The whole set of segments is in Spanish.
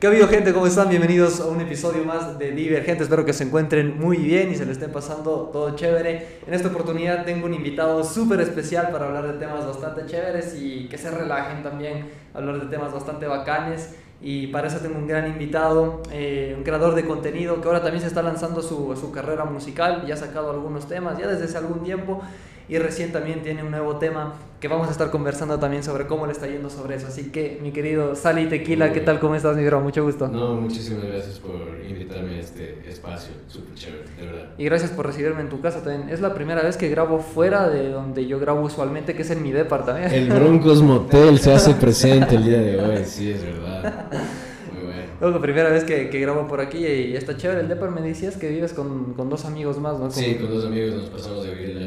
¿Qué ha habido gente? ¿Cómo están? Bienvenidos a un episodio más de Divergente. Espero que se encuentren muy bien y se le estén pasando todo chévere. En esta oportunidad tengo un invitado súper especial para hablar de temas bastante chéveres y que se relajen también, hablar de temas bastante bacanes. Y para eso tengo un gran invitado, eh, un creador de contenido que ahora también se está lanzando su, su carrera musical, ya ha sacado algunos temas ya desde hace algún tiempo y recién también tiene un nuevo tema que vamos a estar conversando también sobre cómo le está yendo sobre eso. Así que, mi querido Sally Tequila, ¿qué tal? ¿Cómo estás, mi bro? Mucho gusto. No, muchísimas gracias por invitarme a este espacio, súper chévere, de verdad. Y gracias por recibirme en tu casa también. Es la primera vez que grabo fuera de donde yo grabo usualmente, que es en mi departamento. El Broncos Motel se hace presente el día de hoy, sí, es verdad. La primera vez que, que, grabo por aquí y está chévere. El Depar me decías que vives con, con dos amigos más, ¿no? Sí, con dos amigos nos pasamos de vivir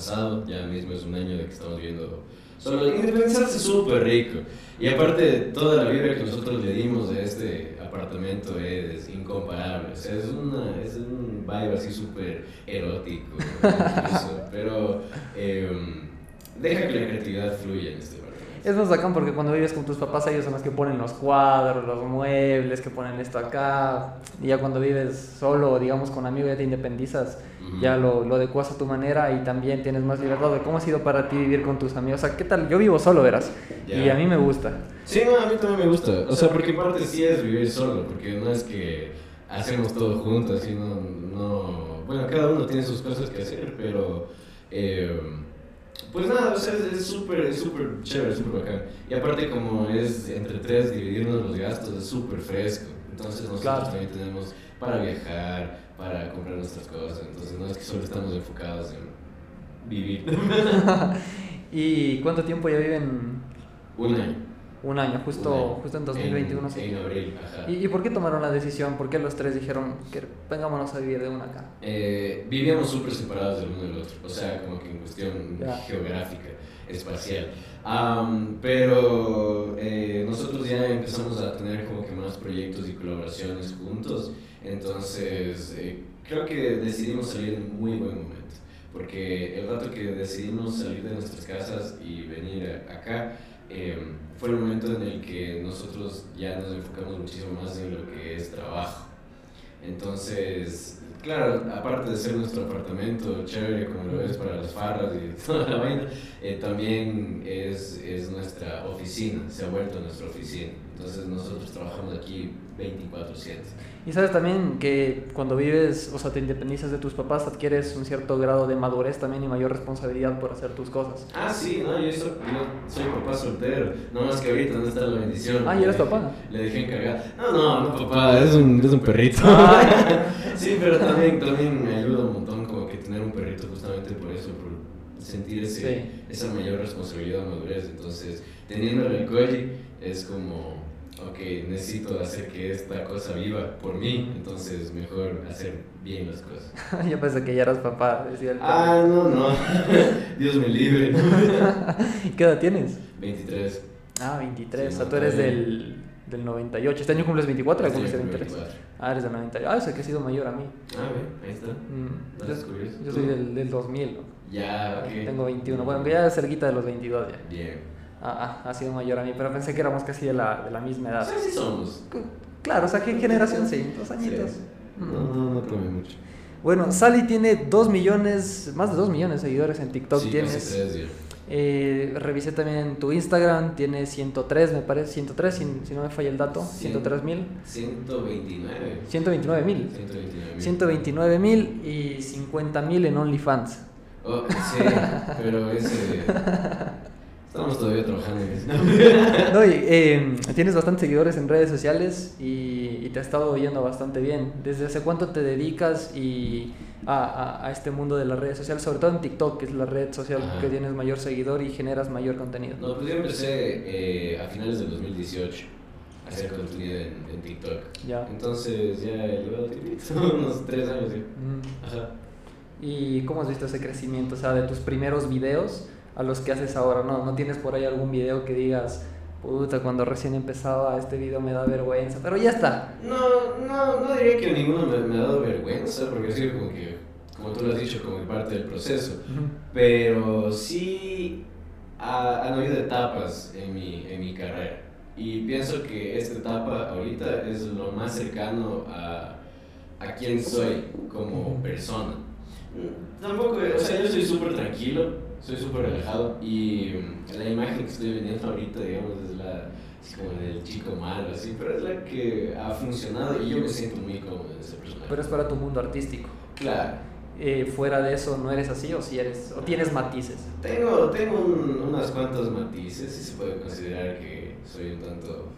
pasado. Ya mismo es un año de que estamos viviendo solo. Independizarse súper rico. Y aparte, toda la vida que nosotros le dimos a este apartamento es incomparable. O sea, es, una, es un vibe así súper erótico. pero eh, deja que la creatividad fluya en este es más bacán porque cuando vives con tus papás, ellos son los que ponen los cuadros, los muebles, que ponen esto acá. Y ya cuando vives solo, digamos con amigos, ya te independizas, ya lo, lo adecuas a tu manera y también tienes más libertad. ¿Cómo ha sido para ti vivir con tus amigos? O sea, ¿qué tal? Yo vivo solo, verás. Y a mí me gusta. Sí, no, a mí también me gusta. O sea, porque en parte sí es vivir solo, porque no es que hacemos todo juntos, sino no... Bueno, cada uno tiene sus cosas que hacer, pero... Eh, pues nada, o sea, es súper, es súper chévere, súper bacán. Y aparte como es entre tres dividirnos los gastos, es súper fresco. Entonces nosotros también tenemos para viajar, para comprar nuestras cosas. Entonces no es que solo estamos enfocados en vivir. ¿Y cuánto tiempo ya viven? Un año. Un año, justo, justo en 2021. En, en abril, ajá. ¿Y, ¿Y, por qué tomaron la decisión? ¿Por qué los tres dijeron que vengámonos a vivir de una acá? Eh, vivíamos súper separados del uno del otro, o sea, como que en cuestión yeah. geográfica, espacial. Um, pero eh, nosotros ya empezamos a tener como que más proyectos y colaboraciones juntos, entonces eh, creo que decidimos salir en muy buen momento. Porque el rato que decidimos salir de nuestras casas y venir acá, eh, fue el momento en el que nosotros ya nos enfocamos muchísimo más en lo que es trabajo. Entonces, claro, aparte de ser nuestro apartamento chévere como lo es para las farras y toda la vaina, eh, también es, es nuestra oficina, se ha vuelto nuestra oficina. Entonces nosotros trabajamos aquí 24/7. Y sabes también que cuando vives, o sea, te independizas de tus papás, adquieres un cierto grado de madurez también y mayor responsabilidad por hacer tus cosas. Ah, sí, no, yo soy, yo soy papá soltero, no más que ahorita, ¿dónde está la bendición? Ah, ¿y eres papá? Le dejé encargar. No, no, no, papá, es un, es un perrito. sí, pero también, también me ayuda un montón como que tener un perrito justamente por eso, por sentir ese, sí. esa mayor responsabilidad, madurez. Entonces, teniendo el koji es como ok, necesito hacer que esta cosa viva por mí, entonces mejor hacer bien las cosas. Yo pensé que ya eras papá, decía el Ah, no, no, Dios me libre. ¿Qué edad tienes? 23. Ah, 23, sí, o sea, tú eres del, del 98. ¿Este año cumples 24 o cumples 23? Ah, eres del 98. Ah, o sea, que has sido mayor a mí. Ah, ve, ahí está. Mm, yo, yo, soy del, del 2000. Ya, ok. Tengo 21, bueno, ya cerquita de los 22 ya. Bien. Ah, ha sido mayor a mí, pero pensé que éramos casi de la, de la misma edad. Sí, sí somos. Claro, o sea, ¿qué generación? Sí, dos añitos. Sí. No, no, no come mucho. Bueno, Sally tiene dos millones, más de dos millones de seguidores en TikTok. Sí, tienes, casi tres, eh, revisé también tu Instagram, tiene 103, me parece, 103, si, si no me falla el dato, 103 mil. 129. 129 mil. 129 mil y 50 mil en OnlyFans. Oh, sí, pero ese... Estamos todavía trabajando en eso. no, y, eh, tienes bastantes seguidores en redes sociales y, y, te ha estado yendo bastante bien. ¿Desde hace cuánto te dedicas y a, a, a, este mundo de las redes sociales? Sobre todo en TikTok, que es la red social Ajá. que tienes mayor seguidor y generas mayor contenido. No, pues yo empecé eh, a finales del 2018 a hacer contenido en, en TikTok. Ya. Entonces ya he llevado unos tres años. ¿sí? Ajá. ¿Y cómo has visto ese crecimiento? O sea, de tus primeros videos a los que haces ahora, ¿no? ¿No tienes por ahí algún video que digas, puta, cuando recién empezaba este video me da vergüenza? Pero ya está. No, no, no diría que ninguno me, me ha dado vergüenza, porque es como que, como tú lo has dicho, como parte del proceso. Uh -huh. Pero sí ha, han habido etapas en mi, en mi carrera. Y pienso que esta etapa ahorita es lo más cercano a, a quién soy como persona. Tampoco, o sea, yo soy súper tranquilo, soy súper relajado y la imagen que estoy vendiendo ahorita, digamos, es la es como del chico malo, así, pero es la que ha funcionado y yo me siento muy cómodo en ese personaje. Pero es para tu mundo artístico. Claro. Eh, fuera de eso, ¿no eres así o si eres, o tienes matices? Tengo, tengo unas cuantas matices y se puede considerar que soy un tanto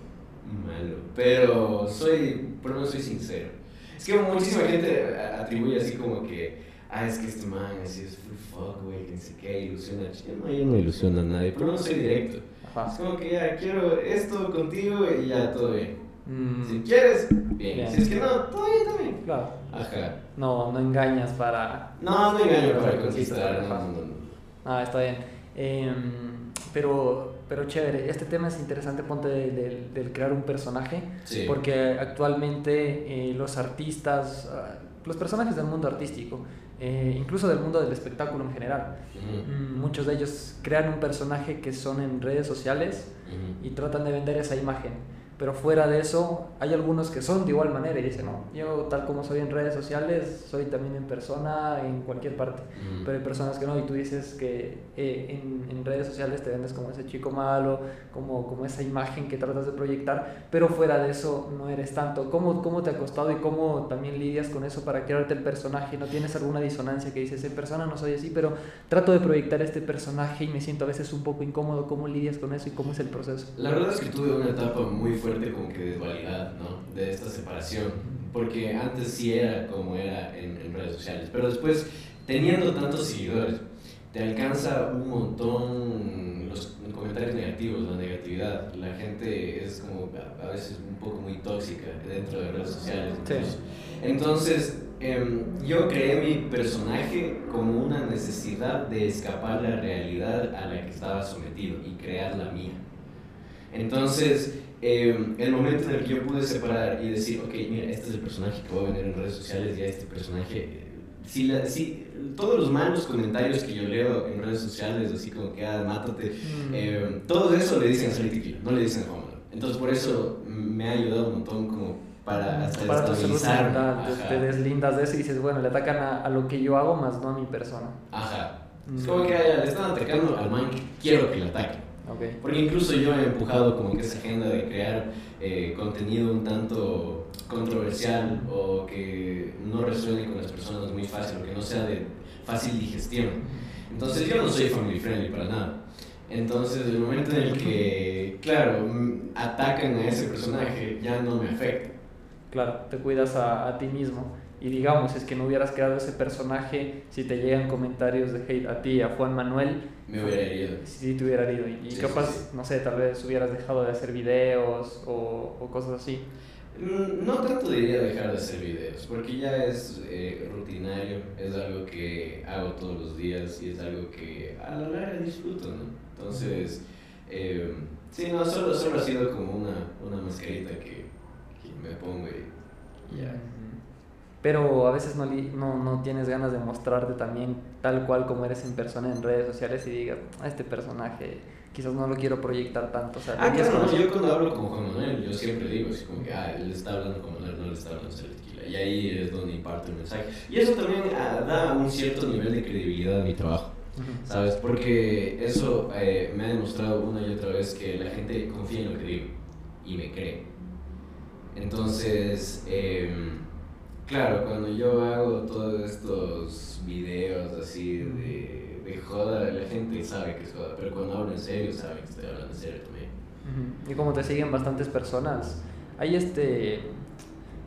malo, pero soy, por lo menos soy sincero. Es que muchísima gente atribuye así como que, ah, es que este man así es full fuck, güey, que no sé qué, ilusiona. No, yo no ilusiona a nadie, pero no soy directo. Es como que ya quiero esto contigo y ya todo bien. Mm. Si quieres, bien. Si es que no, todo bien también. Claro. Ajá. No, no engañas para. No, no engaño para conquistar. Ah, está bien. Em, pero, pero chévere, este tema es interesante, ponte del crear un personaje, sí. porque actualmente eh, los artistas, ah, los personajes del mundo artístico, eh, incluso del mundo del espectáculo en general. Mm, muchos de ellos crean un personaje que son en redes sociales y tratan de vender esa imagen pero fuera de eso, hay algunos que son de igual manera y dicen, no, yo tal como soy en redes sociales, soy también en persona, en cualquier parte. Pero hay personas que no, y tú dices que eh, en, en, redes sociales te vendes como ese chico malo, como, como esa imagen que tratas de proyectar, pero fuera de eso no eres tanto. ¿Cómo, ¿Cómo te ha costado y cómo también lidias con eso para crearte el personaje? ¿No tienes alguna disonancia que dices, en persona no soy así, pero trato de proyectar este personaje y me siento a veces un poco incómodo? ¿Cómo lidias con eso y cómo es el proceso? La verdad es que tuve una etapa muy fuerte como que de dualidad, ¿no? De esta separación. Porque antes sí era como era en, redes sociales, pero después, teniendo tantos seguidores, te alcanza un montón los comentarios negativos, la negatividad. La gente es como a veces un poco muy tóxica dentro de redes sociales. Entonces, em, yo creé mi personaje como una necesidad de escapar la realidad a la que estaba sometido y crear la mía. Entonces, Em, el momento en el que yo pude separar y decir, ok, mira, este es el personaje que voy a vender en redes sociales, ya este personaje, si, la, si todos los malos comentarios que yo leo en redes sociales, así como que, ah, mátate, mm. eh, todo eso le dicen a Salty no le dicen a Homer. Entonces por eso me ha ayudado un montón como para hasta para estabilizar. Te, te, deslindas de eso y dices, bueno, le atacan a, a, lo que yo hago más no a mi persona. Ajá. Es como que le están atacando al man que quiero que le ataquen. Porque incluso yo he empujado como que esa agenda de crear eh, contenido un tanto controversial o que no resuene con las personas muy fácil o que no sea de fácil digestión. Entonces yo no soy family friendly para nada. Entonces el momento en el que, claro, atacan a ese personaje ya no me afecta. Claro, te cuidas a, a ti mismo y digamos, es que no hubieras creado ese personaje, si te llegan comentarios de hate a ti, a Juan Manuel, me hubiera herido. Sí, te hubiera herido. Y capaz, no sé, tal vez hubieras dejado de hacer videos o, o cosas así. Mm, no tanto diría dejar de hacer videos, porque ya es eh, rutinario, es algo que hago todos los días y es algo que a la larga disfruto, ¿no? Entonces, eh, sí, no, solo, solo ha sido como una, una mascarita que, que me pongo y ya pero a veces no, no, no, tienes ganas de mostrarte también tal cual como eres en persona en redes sociales y digas, a este personaje quizás no lo quiero proyectar tanto. O sea, ah, claro, yo cuando hablo con Juan Manuel, yo siempre digo, así como que, ah, él está hablando con Manuel, no le está hablando a. Y ahí es donde imparto el mensaje. Y eso también ah, da un cierto nivel de credibilidad a mi trabajo. ¿Sabes? Porque eso eh, me ha demostrado una y otra vez que la gente confía en lo que digo y me cree. Entonces, eh, Claro, cuando yo hago todos estos videos así de, de joda, la gente sabe que es joda, pero cuando hablo en serio, saben que estoy hablando en serio también. Y como te siguen bastantes personas, hay este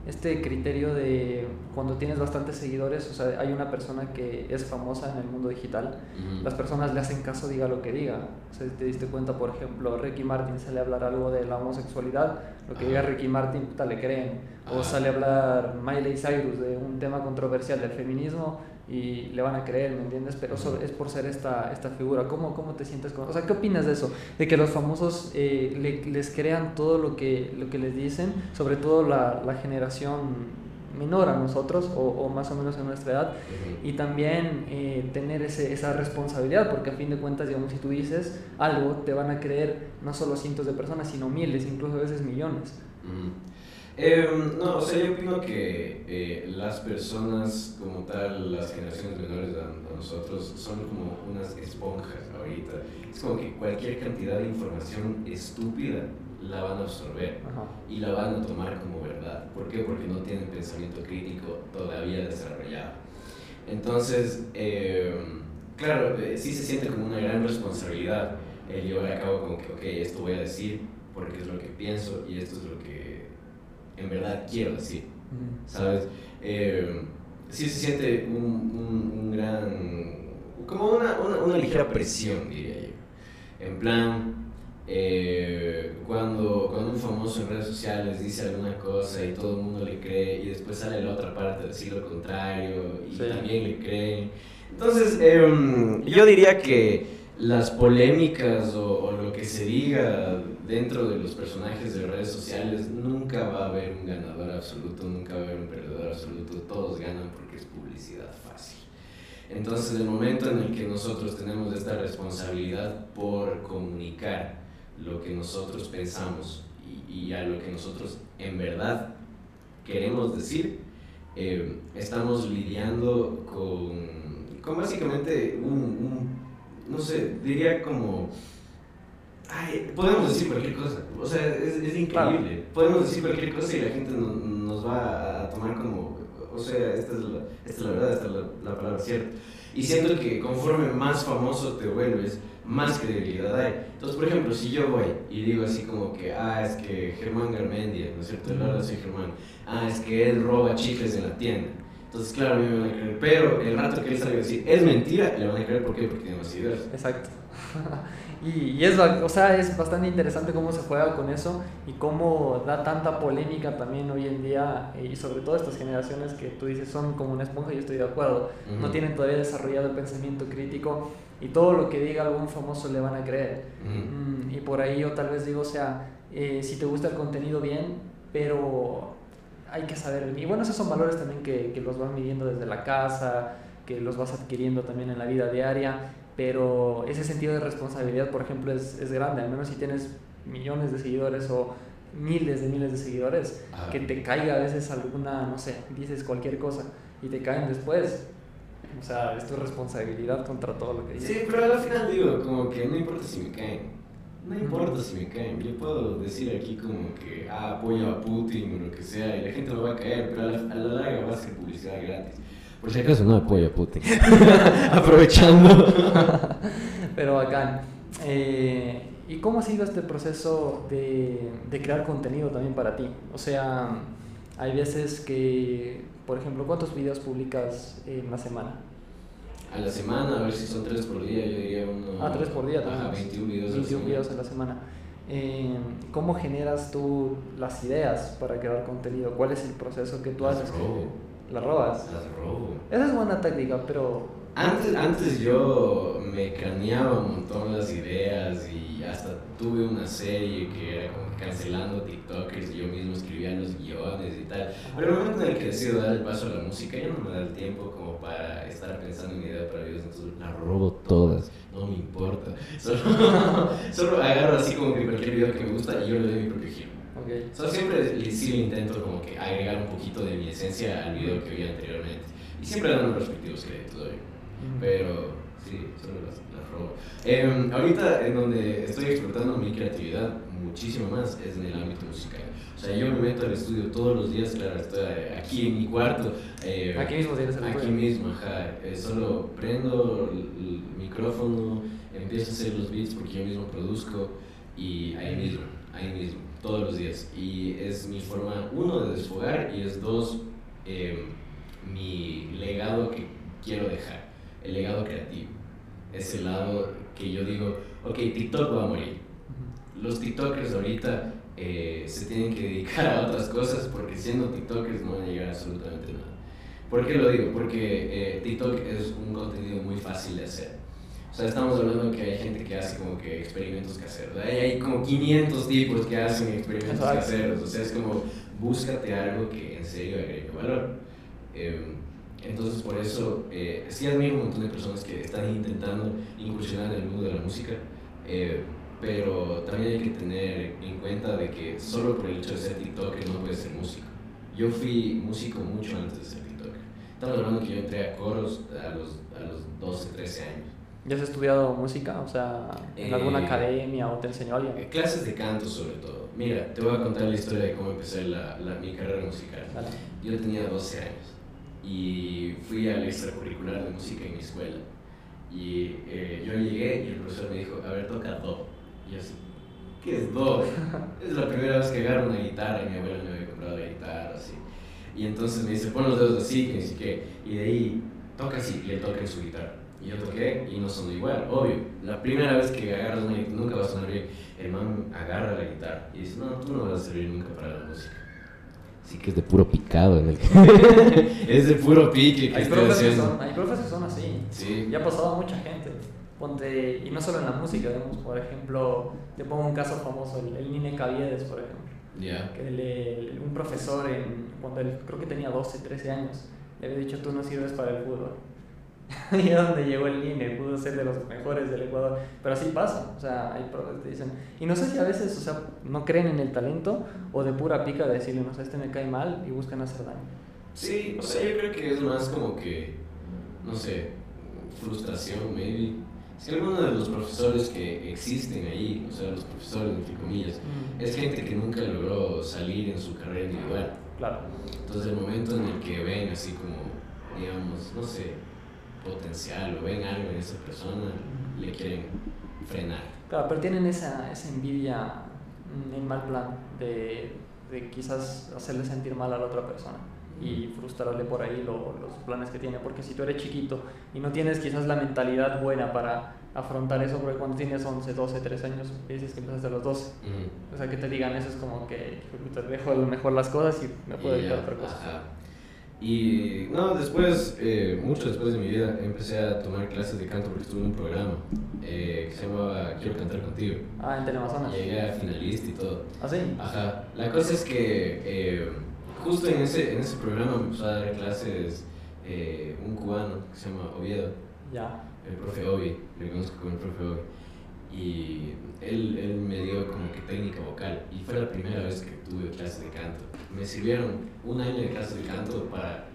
este criterio de cuando tienes bastantes seguidores, o sea, hay una persona que es famosa en el mundo digital, las personas le hacen caso diga lo que diga. O sea, te diste cuenta, por ejemplo, Ricky Martin sale a hablar algo de la homosexualidad, lo que diga Ricky Martin, puta, le creen. O sale a hablar Miley Cyrus de un tema controversial del feminismo, y le van a creer, ¿me entiendes? Pero eso es por ser esta, esta figura. ¿Cómo, ¿Cómo te sientes con O sea, ¿qué opinas de eso? De que los famosos eh, les crean todo lo que, lo que les dicen, sobre todo la, la generación menor a nosotros o, más o menos en nuestra edad y también eh, tener ese, esa responsabilidad porque a fin de cuentas digamos si tú dices algo te van a creer no solo cientos de personas sino miles incluso a veces millones em, no o sea yo opino que eh, las personas como tal las generaciones menores a, nosotros son como unas esponjas ahorita es como que cualquier cantidad de información estúpida la van a absorber y la van a tomar como verdad. ¿Por qué? Porque no tienen pensamiento crítico todavía desarrollado. Entonces, eh, claro, eh, sí se siente como una gran responsabilidad el llevar a cabo como que, ok, esto voy a decir porque es lo que pienso y esto es lo que en verdad quiero decir, ¿sabes? Eh, sí se siente un, un, gran, como una, una, una ligera presión, diría yo. En plan, eh, cuando, cuando un famoso en redes sociales dice alguna cosa y todo el mundo le cree y después sale la otra parte a decir lo contrario y también le creen. Entonces, em, yo diría que las polémicas o, lo que se diga dentro de los personajes de redes sociales nunca va a haber un ganador absoluto, nunca va a haber un perdedor absoluto, todos ganan porque es publicidad fácil. Entonces, el momento en el que nosotros tenemos esta responsabilidad por comunicar, lo que nosotros pensamos y, a lo que nosotros en verdad queremos decir, eh, estamos lidiando con, con básicamente un, no sé, diría como... Ay, podemos decir cualquier cosa, o sea, es, es increíble. Podemos decir cualquier cosa y la gente nos va a tomar como, o sea, esta es la, esta es la verdad, esta es la, la palabra cierta. Y siento que conforme más famoso te vuelves, más credibilidad hay. Entonces, por ejemplo, si yo voy y digo así como que, ah, es que Germán Garmendia, ¿no es cierto? El verdad soy Germán. Ah, es que él roba chicles en la tienda. Entonces, claro, a mí me van a creer. Pero el rato que él salga a decir, es mentira, le van a creer, ¿por qué? Porque tiene más ideas. Exacto. y, y, es, o sea, es bastante interesante cómo se juega con eso y cómo da tanta polémica también hoy en día eh, y sobre todo estas generaciones que tú dices son como una esponja, yo estoy de acuerdo, no tienen todavía desarrollado el pensamiento crítico y todo lo que diga algún famoso le van a creer. Mm, y por ahí yo tal vez digo, o sea, eh, si te gusta el contenido bien, pero hay que saber. Y bueno, esos son valores también que, que, los vas midiendo desde la casa, que los vas adquiriendo también en la vida diaria, pero ese sentido de responsabilidad, por ejemplo, es, es grande, al menos si tienes millones de seguidores o miles de miles de seguidores, que te caiga a veces alguna, no sé, dices cualquier cosa y te caen después, o sea, es tu responsabilidad contra todo lo que dices. Sí, pero al final digo, como que no importa si me caen. No importa si me caen, yo puedo decir aquí como que ah, apoyo a Putin o lo que sea y la gente me va a caer, pero a la, a la larga va a ser publicidad gratis. Por si acaso no apoyo a Putin. Aprovechando. pero bacán. Eh, ¿Y cómo ha sido este proceso de, de crear contenido también para ti? O sea, hay veces que, por ejemplo, ¿cuántos videos publicas en la semana? A la semana, a ver si son tres por día, yo diría uno. Ah, tres por día también. Ajá, 21 videos. 21 videos a la semana. Eh, ¿Cómo generas tú las ideas para crear contenido? ¿Cuál es el proceso que tú haces? Las robo. ¿Las robas? Las robo. Esa es buena técnica, pero... Antes, antes yo me craneaba un montón las ideas y hasta tuve una serie que era como cancelando TikTokers y yo mismo escribía los guiones y tal. Pero el momento en el que decido dar el paso a la música ya no me da el tiempo como para estar pensando en mi idea para videos, entonces las robo todas, no me importa. Solo, solo agarro así como que cualquier video que me gusta y yo le doy mi propio giro. Okay. So, siempre sí intento como que agregar un poquito de mi esencia al video que vi anteriormente. Y siempre dando los respectivos créditos, Pero sí, solo las, las robo. Eh, ahorita en donde estoy explotando mi creatividad muchísimo más es en el ámbito musical. O sea, yo me meto al estudio todos los días, claro, estoy aquí en mi cuarto. Eh, aquí mismo tienes el Aquí mismo, ajá. Eh, solo prendo el, micrófono, empiezo a hacer los beats porque yo mismo produzco y ahí mismo, ahí mismo, todos los días. Y es mi forma, uno, de desfogar y es dos, em, mi legado que quiero dejar, el legado creativo. Ese lado que yo digo, ok, TikTok va a morir los TikTokers ahorita eh, se tienen que dedicar a otras cosas porque siendo TikTokers no van a llegar a absolutamente nada. ¿Por qué lo digo? Porque eh, TikTok es un contenido muy fácil de hacer. O sea, estamos hablando que hay gente que hace como que experimentos caseros. Hay, hay como 500 tipos que hacen experimentos caseros. O sea, es como búscate algo que en serio agregue valor. Em, entonces, por eso, eh, sí admiro un montón de personas que están intentando incursionar en el mundo de la música, eh, pero también hay que tener en cuenta de que solo por el hecho de ser TikToker no puedes ser músico. Yo fui músico mucho antes de ser TikToker. Estamos hablando que yo entré a coros a los, a los 12, 13 años. ¿Ya has estudiado música? O sea, ¿en alguna eh, academia o te enseñó alguien? Eh, clases de canto sobre todo. Mira, te voy a contar la historia de cómo empecé la, la mi carrera musical. Yo tenía 12 años y fui al extracurricular de música en mi escuela. Y eh, yo llegué y el profesor me dijo, a ver, toca do. Y yo así, ¿qué es do? es la primera vez que agarro una guitarra y mi abuela me había comprado la guitarra, así. Y entonces me dice, pon los dedos así, que ni siquiera. Y de ahí, toca así, y le toca en su guitarra. Y yo toqué y no sonó igual, obvio. La primera vez que agarras una guitarra nunca va a sonar bien. El man agarra la guitarra y dice, no, tú no vas a servir nunca para la música. Sí que es de puro picado en el Es de puro pique que hay profes que son, Hay profes que son así. Sí. Ya ha pasado a mucha gente. Ponte, y no solo en la música, vemos, por ejemplo, te pongo un caso famoso, el, el Nine Caviedes, por ejemplo. Yeah. Que le, un profesor, en, cuando él creo que tenía 12, 13 años, le había dicho, tú no sirves para el fútbol. y a donde llegó el INE, pudo ser de los mejores del Ecuador. Pero así pasa, o sea, hay profes que dicen. Y no sé si a veces, o sea, no creen en el talento o de pura pica de decirle, no sé, este me cae mal y buscan hacer daño. Sí, o sea, yo creo que es más como que, no sé, frustración, maybe. Si alguno de los profesores que existen ahí, o sea, los profesores, entre comillas, es gente que nunca logró salir en su carrera individual. Claro. Entonces, el momento en el que ven así como, digamos, no sé, potencial o ven algo en esa persona, le quieren frenar. Claro, pero tienen esa, esa envidia en mal plan de, de, quizás hacerle sentir mal a la otra persona y frustrarle por ahí los planes que tiene. Porque si tú eres chiquito y no tienes quizás la mentalidad buena para afrontar eso, porque cuando tienes 11, 12, 13 años, dices que empiezas de los 12. O sea, que te digan eso es como que te dejo mejor las cosas y me puedo dedicar a otra cosa. Y no, después, eh, mucho después de mi vida, empecé a tomar clases de canto porque estuve en un programa eh, que se llamaba Quiero cantar contigo. Ah, en Teleamazonas. Llegué a finalista y todo. ¿Ah, sí? Ajá. La cosa es que eh, justo en ese, en ese programa me empezó a dar clases un cubano que se llama Oviedo. Ya. El profe Ovi, le conozco como el profe Ovi. Y él, él me dio como que técnica vocal y fue la primera vez que tuve clases de canto me sirvieron un año de clase de canto para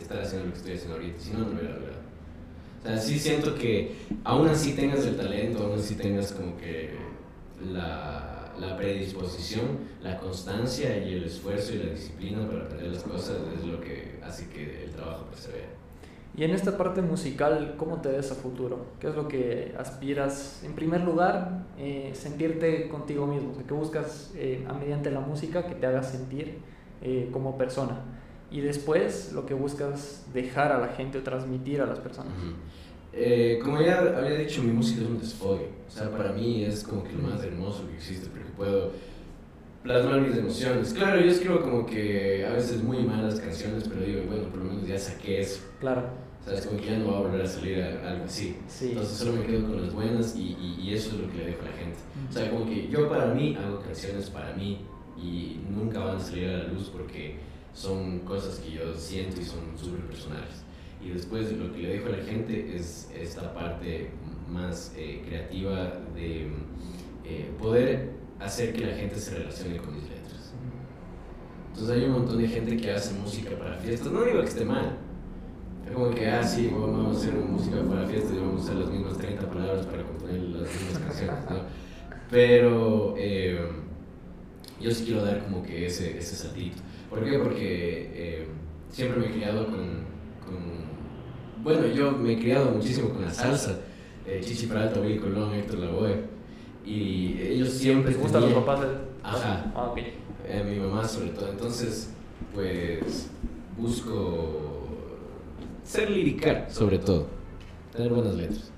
estar haciendo lo que estoy haciendo ahorita, si no, no lo hubiera logrado. O sea, sí siento que aún así tengas el talento, aún así tengas como que la, la predisposición, la constancia y el esfuerzo y la disciplina para aprender las cosas es lo que hace que el trabajo persevere. Y en esta parte musical, ¿cómo te ves a futuro? ¿Qué es lo que aspiras? En primer lugar, eh, sentirte contigo mismo, o sea, que buscas eh, mediante la música que te haga sentir eh, como persona. Y después lo que buscas dejar a la gente o transmitir a las personas. Eh, como ya había dicho, mi música es un desfogue. O sea, para mí es como que lo más hermoso que existe porque puedo plasmar mis emociones. Claro, yo escribo como que a veces muy malas canciones, pero digo, bueno, por lo menos ya saqué eso. Claro. O sea, es como que ya no va a volver a salir algo así. Sí. Entonces solo me quedo con las buenas y, y, y, eso es lo que le dejo a la gente. O sea, como que yo para mí hago canciones para mí y nunca van a salir a la luz porque son cosas que yo siento y son súper personales. Y después lo que le dejo a la gente es esta parte más eh, creativa de eh, poder hacer que la gente se relacione con mis letras. Entonces hay un montón de gente que hace música para fiestas, no digo que esté mal, como que, ah, sí, vamos a hacer música para fiestas y vamos a usar las mismas 30 palabras para componer las mismas canciones, ¿no? Pero... Eh, yo sí quiero dar como que ese, ese saltito. ¿Por qué? Porque eh, siempre me he criado con, con, Bueno, yo me he criado muchísimo con la salsa. Eh, Chichi Peralta, Willy Colón, Héctor Lavoe. Y ellos siempre... ¿Te gustan los papás de...? Ajá. Ah, ok. Eh, mi mamá sobre todo. Entonces, pues busco ser lirical sobre todo. Tener buenas letras.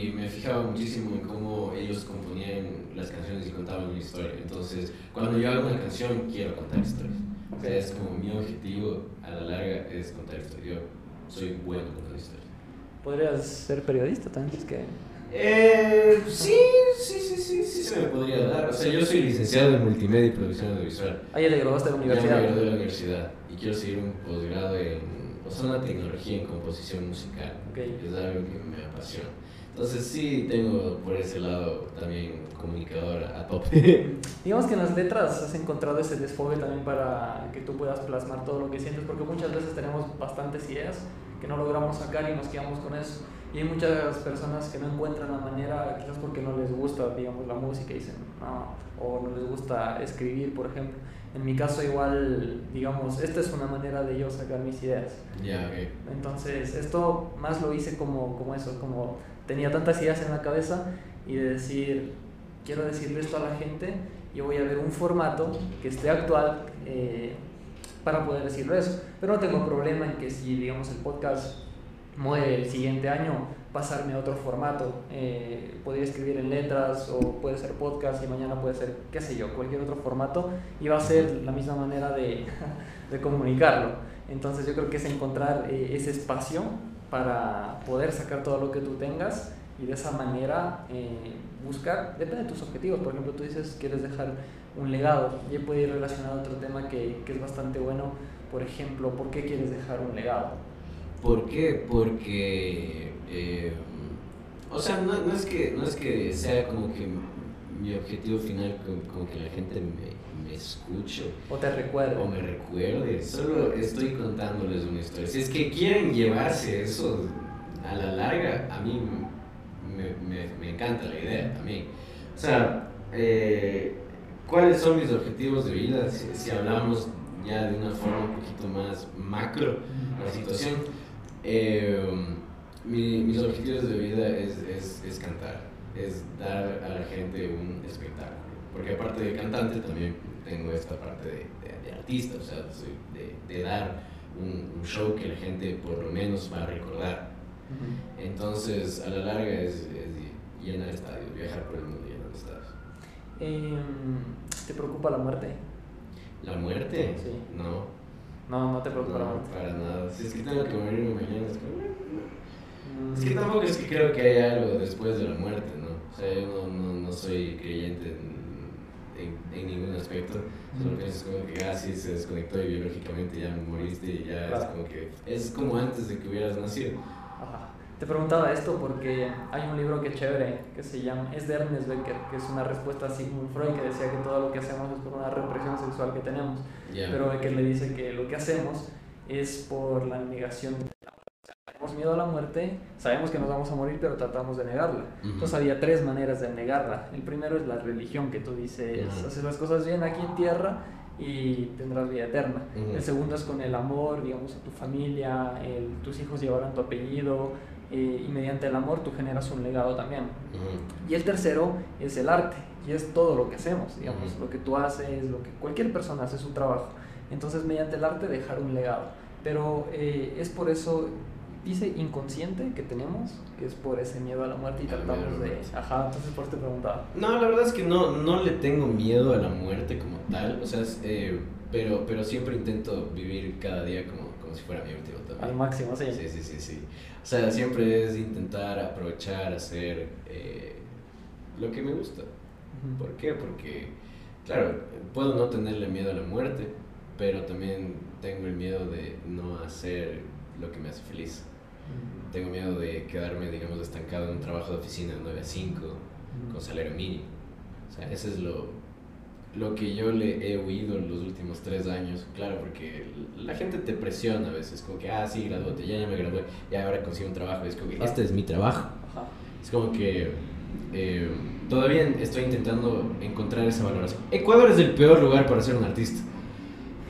Y me fijaba muchísimo en cómo ellos componían las canciones y contaban una historia. Entonces, cuando yo hago una canción, quiero contar historias. O sea, es como mi objetivo a la larga es contar historias. Yo soy bueno contando historias. ¿Podrías ser periodista también? Es que... Eh, sí, sí, sí, sí, sí se me podría dar. O sea, yo soy licenciado en multimedia y producción audiovisual. Ah, ya te graduaste de la universidad. Ya me gradué de la universidad y quiero seguir un posgrado en, o sea, una tecnología en composición musical. Okay. Es algo que me apasiona. Entonces sí tengo por ese lado también comunicador a tope. Digamos que en las letras has encontrado ese desfogue también para que tú puedas plasmar todo lo que sientes, porque muchas veces tenemos bastantes ideas que no logramos sacar y nos quedamos con eso. Y hay muchas personas que no encuentran la manera, quizás porque no les gusta, digamos, la música y dicen, no, o no les gusta escribir, por ejemplo. En mi caso igual, digamos, esta es una manera de yo sacar mis ideas. Ya, Entonces, esto más lo hice como, como eso, como tenía tantas ideas en la cabeza y de decir, quiero decirle esto a la gente, yo voy a ver un formato que esté actual eh, para poder decirle eso. Pero no tengo problema en que si, digamos, el podcast muere el siguiente año, pasarme a otro formato. Eh, podría escribir en letras o puede ser podcast y mañana puede ser, qué sé yo, cualquier otro formato y va a ser la misma manera de, de comunicarlo. Entonces yo creo que es encontrar eh, ese espacio para poder sacar todo lo que tú tengas y de esa manera eh, buscar, depende de tus objetivos, por ejemplo tú dices quieres dejar un legado y puede ir relacionado a otro tema que, que es bastante bueno, por ejemplo, ¿por qué quieres dejar un legado? ¿Por qué? Porque, eh, o sea, no, no, es que, no es que sea como que mi objetivo final, como, que la gente me, me, escuche. O te recuerde. O me recuerde. Solo estoy contándoles una historia. Si es que quieren llevarse eso a la larga, a mí me, me, me encanta la idea también. O sea, eh, ¿cuáles son mis objetivos de vida? Si, si hablamos ya de una forma un poquito más macro la situación eh, mi, mis objetivos de vida es, es, es, cantar, es dar a la gente un espectáculo. Porque aparte de cantante también tengo esta parte de, de, artista, o sea, de, de dar un, un, show que la gente por lo menos va a recordar. Entonces, a la larga es, es llenar estadios, viajar por el mundo llenar estadios. Eh, ¿Te preocupa la muerte? ¿La muerte? Sí. No. No, no te preocupes. No, para nada. Si es que tengo que morirme mañana, es Es que tampoco es que creo que haya algo después de la muerte, ¿no? O sea, yo no, no, no soy creyente en, en, en, ningún aspecto. Solo piensas como que, ah, sí, se desconectó y biológicamente ya moriste y ya es como que... Es como antes de que hubieras nacido. Ajá. Te preguntaba esto porque hay un libro que es chévere que se llama, es de Ernest Becker, que es una respuesta a Sigmund Freud que decía que todo lo que hacemos es por una represión sexual que tenemos. Yeah. Pero Becker le dice que lo que hacemos es por la negación. Tenemos miedo a la muerte, sabemos que nos vamos a morir, pero tratamos de negarla. Uh -huh. Entonces había tres maneras de negarla. El primero es la religión, que tú dices, uh -huh. haces las cosas bien aquí en tierra y tendrás vida eterna. Uh -huh. El segundo es con el amor, digamos, a tu familia, el, tus hijos llevarán tu apellido, eh, y mediante el amor tú generas un legado también. Uh -huh. Y el tercero es el arte, y es todo lo que hacemos, digamos, uh -huh. lo que tú haces, lo que cualquier persona hace su trabajo. Entonces, mediante el arte dejar un legado. Pero eh, es por eso, dice inconsciente que tenemos, que es por ese miedo a la muerte y tratamos de... Ajá, entonces por eso te preguntaba. No, la verdad es que no, no le tengo miedo a la muerte como tal, o sea, es, eh, pero, pero siempre intento vivir cada día como, como si fuera mi último también. Al máximo, sí. Sí, sí, sí, sí. O sea, siempre es intentar aprovechar, hacer eh, lo que me gusta. Uh -huh. ¿Por qué? Porque, claro, puedo no tenerle miedo a la muerte, pero también tengo el miedo de no hacer lo que me hace feliz. Tengo miedo de quedarme, digamos, estancado en un trabajo de oficina de 9 a 5, uh -huh. con salario mínimo. O sea, eso es lo, lo que yo le he huido en los últimos tres años, claro, porque la gente te presiona a veces, como que, ah, sí, graduate, ya, ya me gradué, ya ahora consigo un trabajo, es como que, este es mi trabajo. Ajá. Es como que eh, todavía estoy intentando encontrar esa valoración. Ecuador es el peor lugar para ser un artista.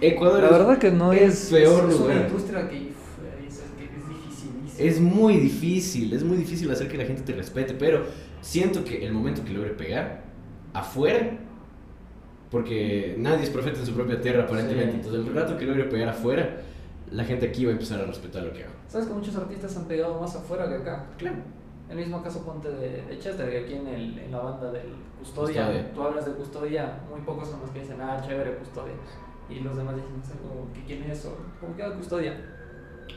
Ecuador la verdad que no es, el peor es, lugar. Es una industria que uf, es, es difícil. Es muy difícil, es muy difícil hacer que la gente te respete, pero siento que el momento que logre pegar afuera porque nadie es profeta en su propia tierra aparentemente. Sí. Entonces, el rato que logre pegar afuera, la gente aquí va a empezar a respetar lo que hago. ¿Sabes que muchos artistas han pegado más afuera que acá? Claro. El mismo caso ponte de, de Chester, que aquí en, el, en la banda del Custodia, Custodia, tú hablas de Custodia, muy pocos son los que dicen, ah, chévere, Custodia. Y los demás dicen, como, ¿qué, ¿quién es eso? ¿Cómo queda Custodia?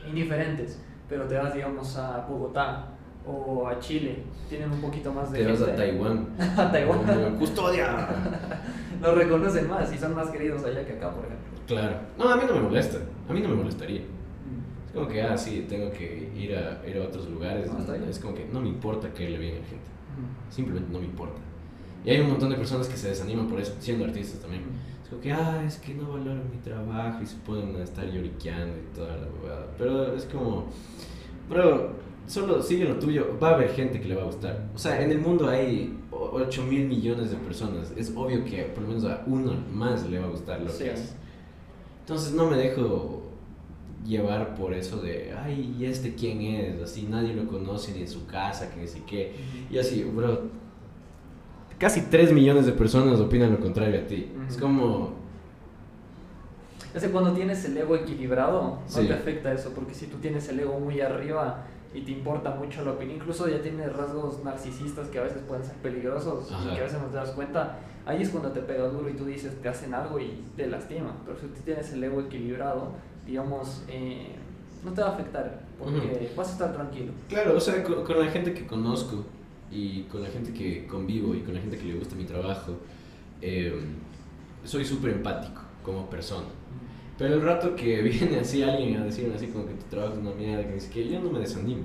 Indiferentes, pero te vas, digamos, a Bogotá o a Chile, tienen un poquito más de Te gente. vas a Taiwán. a Taiwán. Custodia. Los reconocen más y son más queridos allá que acá, por ejemplo. Claro. No, a mí no me molesta. A mí no me molestaría. Mm. Es como que, ah, sí, tengo que ir a, ir a otros lugares. No, es como que no me importa caerle bien a la gente. Mm. Simplemente no me importa. Y hay un montón de personas que se desaniman por eso, siendo artistas también. Es como que, ah, es que no valoran mi trabajo y se pueden estar lloriqueando y toda la huevada. Pero es como, bro, solo sigue lo tuyo. Va a haber gente que le va a gustar. O sea, en el mundo hay 8 mil millones de personas. Es obvio que por lo menos a uno más le va a gustar lo Sí. que hace. Entonces no me dejo llevar por eso de, ay, ¿y este quién es? Así nadie lo conoce ni en su casa, que ni sé qué. Y así, bro, casi 3 millones de personas opinan lo contrario a ti. Es Ujú. como, Es que cuando tienes el ego equilibrado, no Sí. te afecta eso, porque si tú tienes el ego muy arriba y te importa mucho la opinión, incluso ya tienes rasgos narcisistas que a veces pueden ser peligrosos Ajá. y que a veces no te das cuenta, ahí es cuando te pega duro y tú dices, te hacen algo y te lastima, pero si tú tienes el ego equilibrado, digamos, eh, no te va a afectar, porque vas a estar tranquilo. claro, o sea, con, con la gente que conozco y con la gente que convivo y con la gente que le gusta mi trabajo, eh, soy súper empático como persona. Pero el rato que viene así alguien a decirme así como que tu trabajo es una mierda, que ni siquiera yo no me desanimo.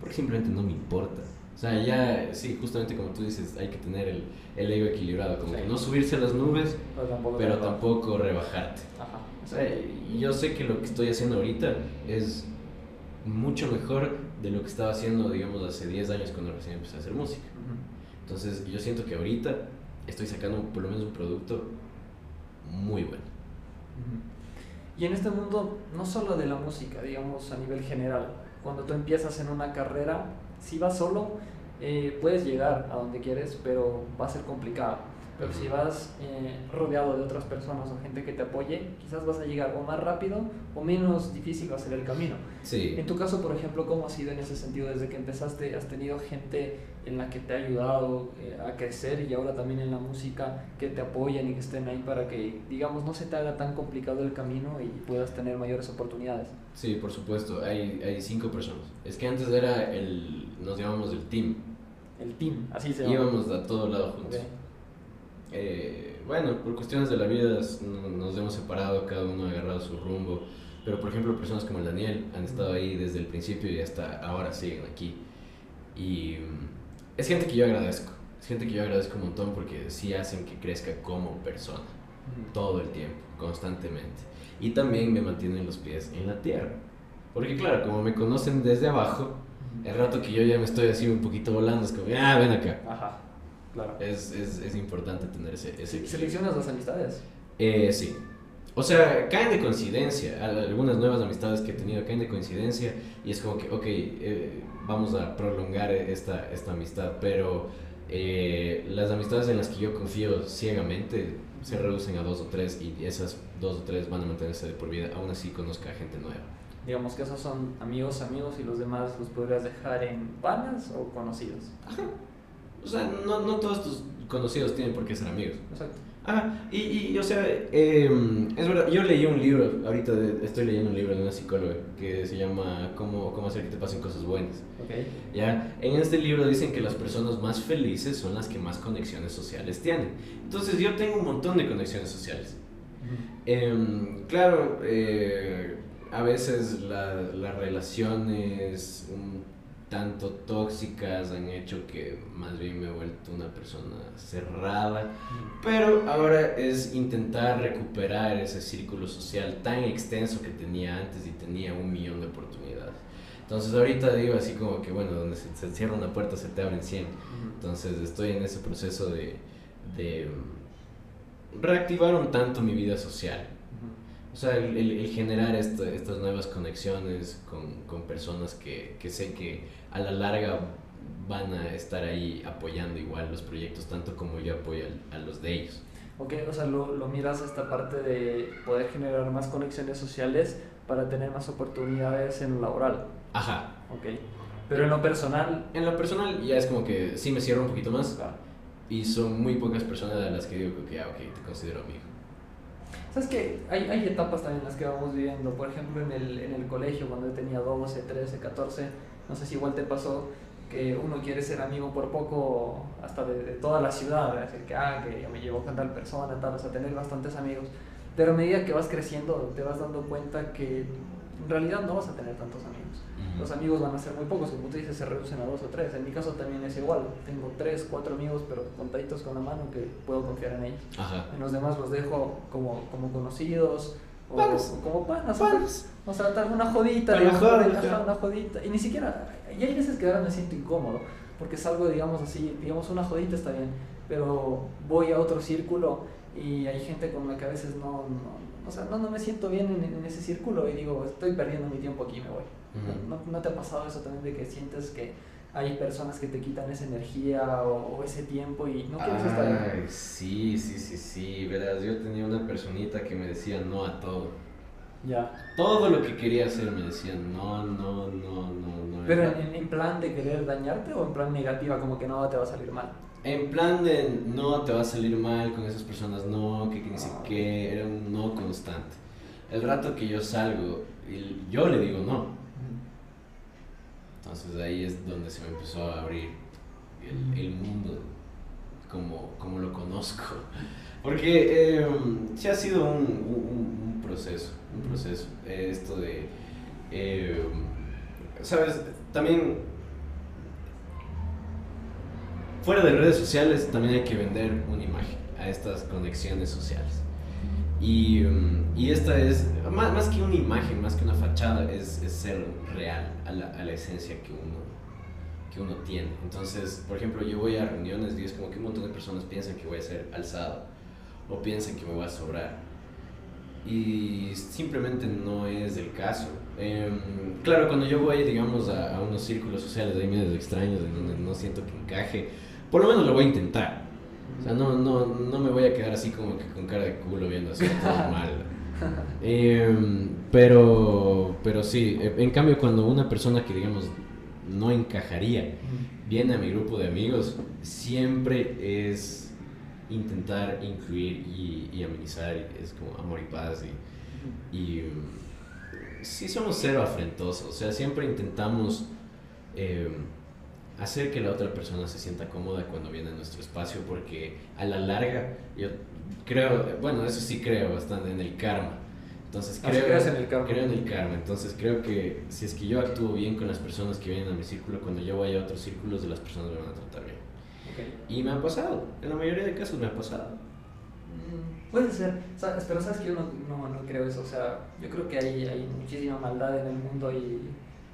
Porque simplemente no me importa. O sea, ya, sí, justamente como tú dices, hay que tener el, el ego equilibrado, como Sí. que no subirse a las nubes, Pero tampoco, pero tampoco rebajarte. Ajá. O sea, yo sé que lo que estoy haciendo ahorita es mucho mejor de lo que estaba haciendo, digamos, hace 10 años cuando recién empecé a hacer música. Entonces, yo siento que ahorita estoy sacando por lo menos un producto muy bueno. Y en este mundo, no solo de la música, digamos a nivel general, cuando tú empiezas en una carrera, si vas solo, eh, puedes llegar a donde quieres, pero va a ser complicado. Pero si vas eh, rodeado de otras personas o gente que te apoye, quizás vas a llegar o más rápido o menos difícil va a ser el camino. Sí. En tu caso, por ejemplo, ¿cómo ha sido en ese sentido? Desde que empezaste, ¿has tenido gente en la que te ha ayudado eh, a crecer y ahora también en la música que te apoyan y que estén ahí para que, digamos, no se te haga tan complicado el camino y puedas tener mayores oportunidades? Sí, por supuesto, hay, hay cinco personas. Es que antes era el, nos llamamos el team. El team, así se llama. Íbamos a todo lado juntos. Ok. Eh, bueno, por cuestiones de la vida nos hemos separado, cada uno ha agarrado su rumbo. Pero por ejemplo, personas como el Daniel han estado ahí desde el principio y hasta ahora siguen aquí. Y mm, es gente que yo agradezco. Es gente que yo agradezco un montón porque sí hacen que crezca como persona. Todo el tiempo, constantemente. Y también me mantienen los pies en la tierra. Porque claro, como me conocen desde abajo, el rato que yo ya me estoy así un poquito volando, es como, ah, ven acá. Ajá, claro. Es, es, es importante tener ese... ese equilibrio. ¿Seleccionas las amistades? Eh, sí. O sea, caen de coincidencia. Al- Algunas nuevas amistades que he tenido caen de coincidencia y es como que, ok, eh, vamos a prolongar esta, esta amistad, pero eh, las amistades en las que yo confío ciegamente se reducen a dos o tres y esas dos o tres van a mantenerse de por vida, aún así conozca a gente nueva. Digamos que esos son amigos, amigos y los demás los podrías dejar en panas o conocidos. O sea, no, no todos tus conocidos tienen por qué ser amigos. Exacto. Ah, y, y o sea, eh, es verdad, yo leí un libro, ahorita de- estoy leyendo un libro de una psicóloga que se llama Cómo, cómo hacer que te pasen cosas buenas. Ok. ¿ya? En este libro dicen que las personas más felices son las que más conexiones sociales tienen. Entonces yo tengo un montón de conexiones sociales. Em, claro, eh, a veces la- las relaciones tanto tóxicas han hecho que más bien me he vuelto una persona cerrada. Pero ahora es intentar recuperar ese círculo social tan extenso que tenía antes y tenía un millón de oportunidades. Entonces ahorita digo así como que, bueno, donde se, se cierra una puerta se te abren 100. Entonces estoy en ese proceso de, de mm, reactivar un tanto mi vida social. O sea, el, el- el generar esto- estas nuevas conexiones con, con personas que, que sé que a la larga van a estar ahí apoyando igual los proyectos, tanto como yo apoyo a los de ellos. Ok, o sea, lo, lo miras esta parte de poder generar más conexiones sociales para tener más oportunidades en lo laboral. Ajá. Ok. Pero en lo personal, En lo personal ya es como que sí me cierro un poquito más claro. y son muy pocas personas a las que digo que, ah, ok, te considero amigo. ¿Sabes que hay, hay etapas también en las que vamos viviendo? Por ejemplo, en el, en el colegio, cuando yo tenía 12, 13, 14, no sé si igual te pasó, que uno quiere ser amigo por poco hasta de, toda la ciudad, decir que, ah, que yo me llevo con tal persona, tal, o sea, tener bastantes amigos. Pero a medida que vas creciendo te vas dando cuenta que en realidad no vas a tener tantos amigos. Los amigos van a ser muy pocos, como tú dices, se reducen a dos o tres. En mi caso también es igual. Tengo tres, cuatro amigos, pero contaditos con la mano que puedo confiar en ellos. En los demás los dejo como, como conocidos, o, como panas, panas. O sea, una jodita, una jodita. Y ni siquiera, y hay veces que ahora me siento incómodo, porque es algo, digamos así, digamos una jodita está bien, pero voy a otro círculo y hay gente con la que a veces no, no o sea, no, no me siento bien en, ese círculo y digo, estoy perdiendo mi tiempo aquí, me voy. ¿No, ¿No, te ha pasado eso también de que sientes que hay personas que te quitan esa energía o, ese tiempo y no quieres estar ahí? Sí, sí, sí, sí, verás, yo tenía una personita que me decía no a todo. Ya. Todo lo que quería hacer me decían no, no, no, no, no. ¿Pero en, en, plan de querer dañarte o en plan negativa, como que no te va a salir mal? En plan de no te va a salir mal con esas personas, no, que, que ni sé ah, qué, era un no constante. El rato que yo salgo, yo le digo no. Entonces ahí es donde se me empezó a abrir el, el mundo como, como lo conozco. Porque eh, sí ha sido un, un, proceso, un proceso. esto de, eh, ¿sabes? También, fuera de redes sociales, también hay que vender una imagen a estas conexiones sociales. Y, mm, y esta es, más, más, que una imagen, más que una fachada, es, es ser real a la, a la, esencia que uno, que uno tiene. Entonces, por ejemplo, yo voy a reuniones y es como que un montón de personas piensan que voy a ser alzado o piensan que me voy a sobrar. Y simplemente no es el caso. Em, claro, cuando yo voy, digamos, a, a, unos círculos sociales ahí medio extraños, en donde no siento que encaje, por lo menos lo voy a intentar. O sea, no, no, no me voy a quedar así como que con cara de culo viendo así todo mal. Em, pero, pero sí, en cambio cuando una persona que digamos no encajaría viene a mi grupo de amigos, siempre es intentar incluir y, amenizar, es como amor y paz. Y, y sí somos cero afrentosos, o sea, siempre intentamos eh, hacer que la otra persona se sienta cómoda cuando viene a nuestro espacio, porque a la larga, yo creo, bueno, eso sí creo bastante en el karma. Entonces ah, creo, en el karma. creo en el karma. Entonces creo que si es que yo actúo bien con las personas que vienen a mi círculo, cuando yo vaya a otros círculos, de las personas me van a tratar bien. Y me ha pasado, en la mayoría de casos me ha pasado. Mm, puede ser, pero sabes que yo no, no, no, creo eso, o sea, yo creo que hay, hay muchísima maldad en el mundo y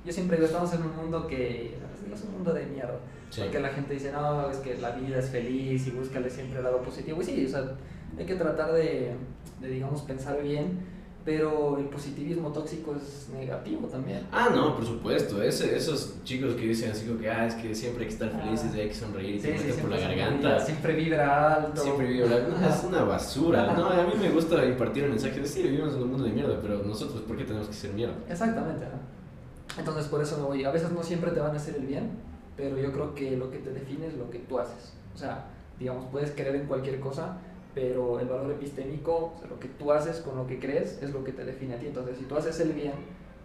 yo siempre digo, estamos en un mundo que es un mundo de mierda, porque la gente dice, no, es que la vida es feliz y búscale siempre el lado positivo, y sí, o sea, hay que tratar de, de digamos, pensar bien, pero el positivismo tóxico es negativo también. Ah, no, por supuesto. Ese, esos chicos que dicen así como que, ah, es que siempre hay que estar felices, ah. hay que sonreír sí, te por la garganta. siempre vibra alto. Siempre vibra alto. Es una basura. No, a mí me gusta impartir el mensaje de sí, vivimos en un mundo de mierda, pero nosotros, ¿por qué tenemos que ser mierda? Exactamente. Entonces, por eso me voy. A veces no siempre te van a hacer el bien, pero yo creo que lo que te define es lo que tú haces. O sea, digamos, puedes creer en cualquier cosa, pero el valor epistémico, o sea, lo que tú haces con lo que crees, es lo que te define a ti. Entonces, si tú haces el bien,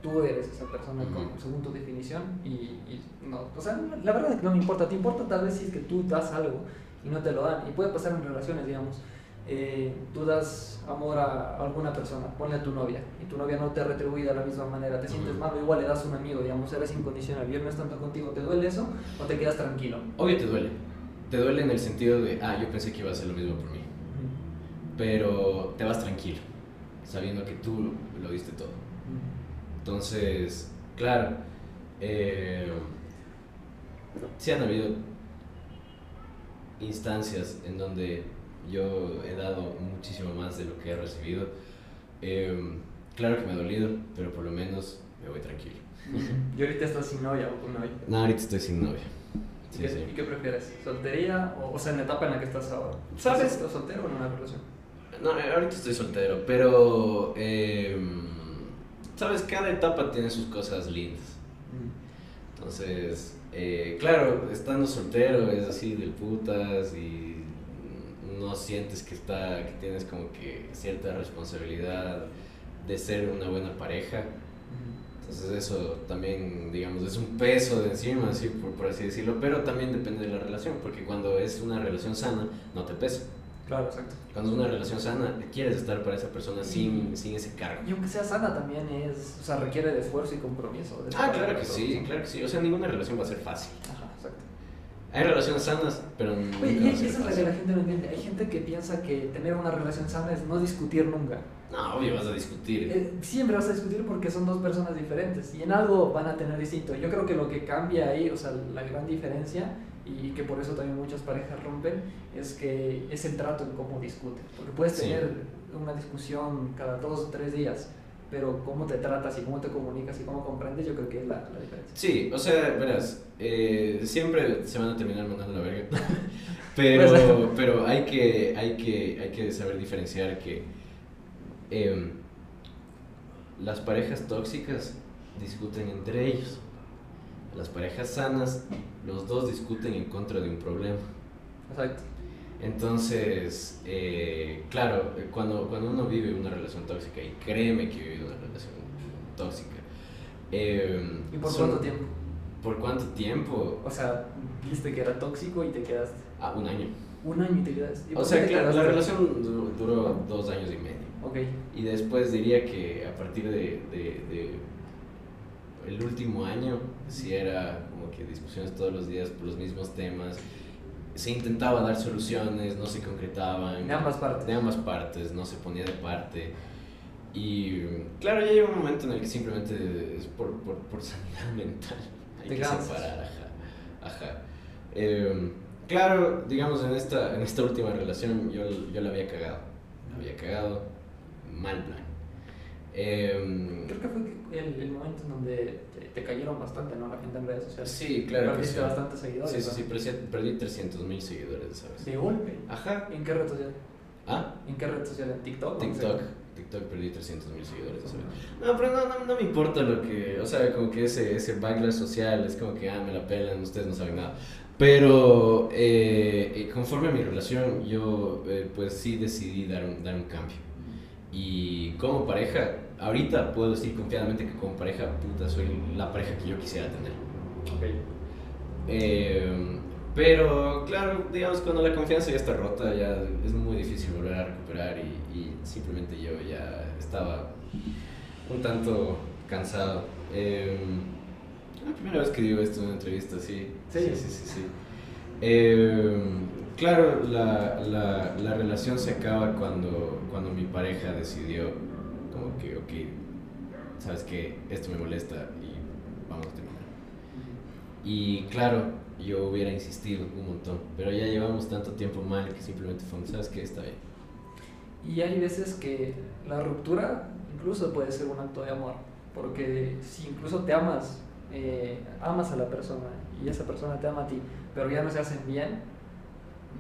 tú eres esa persona con, según tu definición y, no, o sea, la verdad es que no me importa, te importa tal vez si es que tú das algo y no te lo dan. Y puede pasar en relaciones, digamos. Eh, tú das amor a alguna persona, ponle a tu novia, y tu novia no te retribuye de la misma manera, te sientes mal, igual le das a un amigo, digamos, eres incondicional, y no es tanto contigo, ¿te duele eso o te quedas tranquilo? Obvio te duele. Te duele en el sentido de, ah, yo pensé que iba a ser lo mismo por mí pero te vas tranquilo, sabiendo que tú lo diste todo. Entonces, claro, eh, sí han habido instancias en donde yo he dado muchísimo más de lo que he recibido. Eh, claro que me ha dolido, pero por lo menos me voy tranquilo. ¿Y ahorita estás sin novia o con novia? No, ahorita estoy sin novia. ¿Y, qué, prefieres? ¿Soltería o, o sea, en la etapa en la que estás ahora? ¿Sabes? ¿Estás soltero o en una relación? No, ahorita estoy soltero, pero. Em, Sabes, cada etapa tiene sus cosas lindas. Mm. Entonces, eh, claro, estando soltero es así del putas y no sientes que, está, que tienes como que cierta responsabilidad de ser una buena pareja. Entonces eso también, digamos, es un peso de encima, así, por, por así decirlo, pero también depende de la relación, porque cuando es una relación sana, no te pesa. Claro, exacto. Cuando es una relación sana, quieres estar para esa persona sin, sin ese cargo. Y aunque sea sana también es, o sea, requiere de esfuerzo y compromiso. ah, claro que sí, claro que sí. O sea, ninguna relación va a ser fácil. Hay relaciones sanas, pero no. Oye, y esa es la que la gente no entiende. Hay gente que piensa que tener una relación sana es no discutir nunca. No, obvio vas a discutir. Eh, siempre vas a discutir porque son dos personas diferentes y en algo van a tener distinto. Yo creo que lo que cambia ahí, o sea, la gran diferencia y que por eso también muchas parejas rompen, es que es el trato en cómo discuten. Porque puedes tener una discusión cada dos o tres días, pero cómo te tratas y cómo te comunicas y cómo comprendes, yo creo que es la, la diferencia. Sí, o sea, verás, eh, siempre se van a terminar mandando la verga, pero, pero hay, que, hay, que, hay que saber diferenciar que em, las parejas tóxicas discuten entre ellos las parejas sanas, los dos discuten en contra de un problema. Exacto. Entonces, eh, claro, cuando, cuando uno vive una relación tóxica, y créeme que he vivido una relación tóxica. Eh, ¿Y por cuánto tiempo? ¿Por cuánto tiempo? O sea, viste que era tóxico y te quedaste. Ah, un año. Un año y te quedaste. o sea, claro, la relación duró, dos años y medio. Ok. Y después diría que a partir de, de el último año si era como que discusiones todos los días por los mismos temas. Se intentaba dar soluciones, no se concretaban. De ambas partes. De ambas partes, no se ponía de parte. Y claro, ya llega un momento en el que simplemente es por, por, por sanidad mental. Hay que separar, ajá. ajá. Em, claro, digamos, en esta, en esta última relación yo, yo la había cagado. La había cagado mal plan. Em, Creo que fue el, el, momento en donde te, cayeron bastante, ¿no? La gente en redes sociales. Sí, claro. Perdiste sí. bastantes seguidores. Sí, sí, sí, perdí, 300 mil seguidores, ¿sabes? ¿De golpe? Ajá. ¿En qué red social? ¿Ah? ¿En qué red social? ¿En TikTok? TikTok. TikTok perdí 300 mil seguidores, ¿sabes? No, pero no, no, no, me importa lo que. O sea, como que ese, ese backlash social es como que, ah, me la pelan, ustedes no saben nada. Pero eh, eh, conforme a mi relación, yo eh, pues sí decidí dar un, dar un cambio. Y como pareja, ahorita puedo decir confiadamente que como pareja, puta, soy la pareja que yo quisiera tener. Okay. Eh, pero claro, digamos, cuando la confianza ya está rota, ya es muy difícil volver a recuperar y, y simplemente yo ya estaba un tanto cansado. Eh, la primera vez que digo esto en una entrevista, sí. Sí, sí, sí. sí, sí. Eh, claro, la, la, la, relación se acaba cuando, cuando mi pareja decidió que, ok, sabes que esto me molesta y vamos a terminar. Y claro, yo hubiera insistido un montón, pero ya llevamos tanto tiempo mal que simplemente fue, sabes que está bien. Y hay veces que la ruptura incluso puede ser un acto de amor, porque si incluso te amas, eh, amas a la persona y esa persona te ama a ti, pero ya no se hacen bien,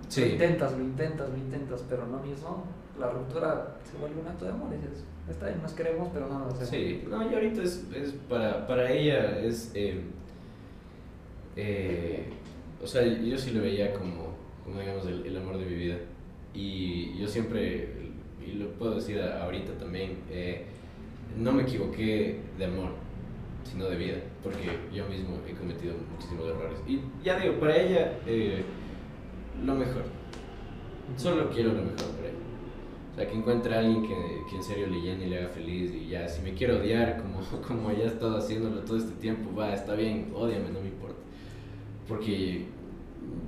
sí. lo intentas, lo intentas, lo intentas, pero no mismo, la ruptura se vuelve un acto de amor y dices, está bien, nos queremos, pero no nos hacemos. Sí, no, y ahorita es, es para, para ella es, eh, eh, o sea, yo sí lo veía como, como digamos, el, amor de mi vida. Y yo siempre, y lo puedo decir ahorita también, eh, no me equivoqué de amor, sino de vida, porque yo mismo he cometido muchísimos errores. Y ya digo, para ella, lo mejor. Solo quiero lo mejor para ella. Sea, que encuentre a alguien que, que en serio le llene y le haga feliz. Y ya, si me quiero odiar, como, como ella ha estado haciéndolo todo este tiempo, va, está bien, odiame, no me importa. Porque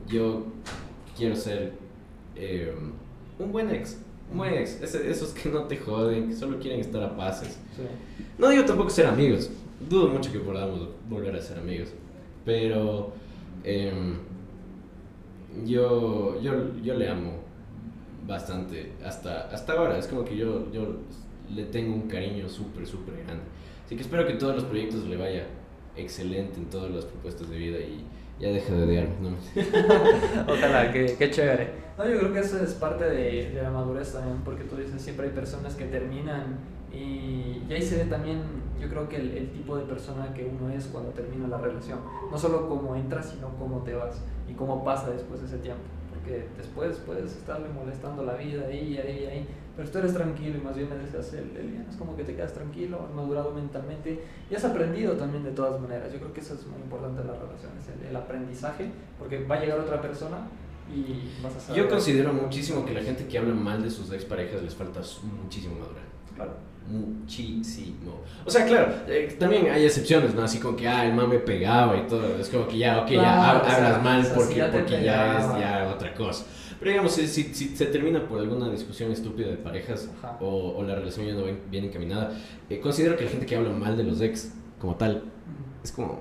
yo quiero ser eh, un buen ex. Un buen ex. esos que no te joden, que solo quieren estar a paces. Sí. No digo tampoco ser amigos. Dudo mucho que podamos volver a ser amigos. Pero eh, yo, yo, yo le amo bastante hasta, hasta ahora. Es como que yo, yo le tengo un cariño súper, súper grande. Así que espero que todos los proyectos le vaya excelente en todas las propuestas de vida y ya deje de odiarme. ¿no? Ojalá, qué, qué chévere. No, yo creo que eso es parte de, de la madurez también, porque tú dices, siempre hay personas que terminan y, y ahí se ve también, yo creo que el, el, tipo de persona que uno es cuando termina la relación. No solo cómo entras, sino cómo te vas y cómo pasa después de ese tiempo. Porque después puedes estarle molestando la vida ahí, ahí, ahí, pero tú eres tranquilo y más bien me deseas el, el bien, es como que te quedas tranquilo, madurado mentalmente y has aprendido también de todas maneras. Yo creo que eso es muy importante en las relaciones, el, el aprendizaje, porque va a llegar otra persona y vas a saber. Yo considero muchísimo que la gente que habla mal de sus exparejas les falta muchísimo madurar. Claro muchísimo. O sea, claro, eh, también hay excepciones, ¿no? Así como que, ah, el mame pegaba y todo. Es como que ya, ok, ya hablas mal porque, ya, porque ya es ya otra cosa. Pero digamos, si, si, se termina por alguna discusión estúpida de parejas o, o, la relación ya no bien encaminada, eh, considero que la gente que habla mal de los ex como tal es como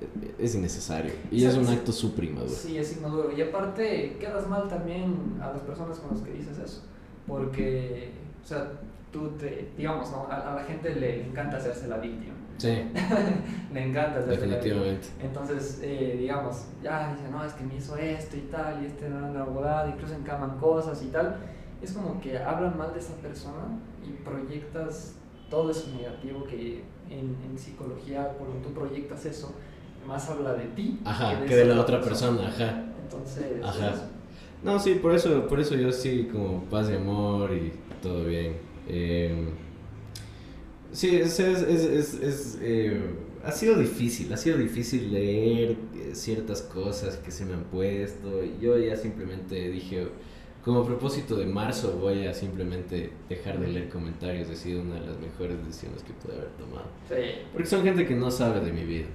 eh, es innecesario y es un acto supremo Sí, es inmaduro. Y aparte, quedas mal también a las personas con las que dices eso. Porque, o sea, tú te, digamos, a, la gente le encanta hacerse la víctima. Sí. le encanta hacerse Definitivamente. La Entonces, eh, digamos, ya dice, no, es que me hizo esto y tal, y este era la abogada, incluso encaman cosas y tal. Es como que hablan mal de esa persona y proyectas todo eso negativo que en, en psicología, cuando tú proyectas eso, más habla de ti ajá, que de, la otra persona. ajá. Entonces, ajá. No, sí, por eso, por eso yo sí, como paz y amor y todo bien. Eh, sí, es, es, es, es eh, ha sido difícil, ha sido difícil leer eh, ciertas cosas que se me han puesto. Yo ya simplemente dije, como propósito de marzo voy a simplemente dejar de leer comentarios. Ha sido una de las mejores decisiones que pude haber tomado. Sí. Porque son gente que no sabe de mi vida.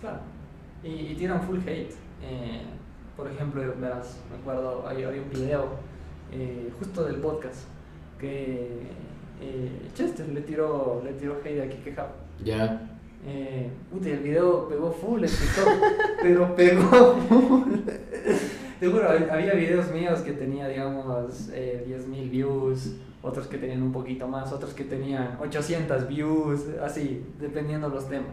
Claro. Y, tiran full hate. por ejemplo, verás, me acuerdo, hay, hay un video justo del podcast que eh, Chester le tiró, le tiró hate a Kike Ya. Eh, el video pegó full en pero pegó full. Seguro, había videos míos que tenía, digamos, eh, 10.000 views, otros que tenían un poquito más, otros que tenían 800 views, así, dependiendo los temas.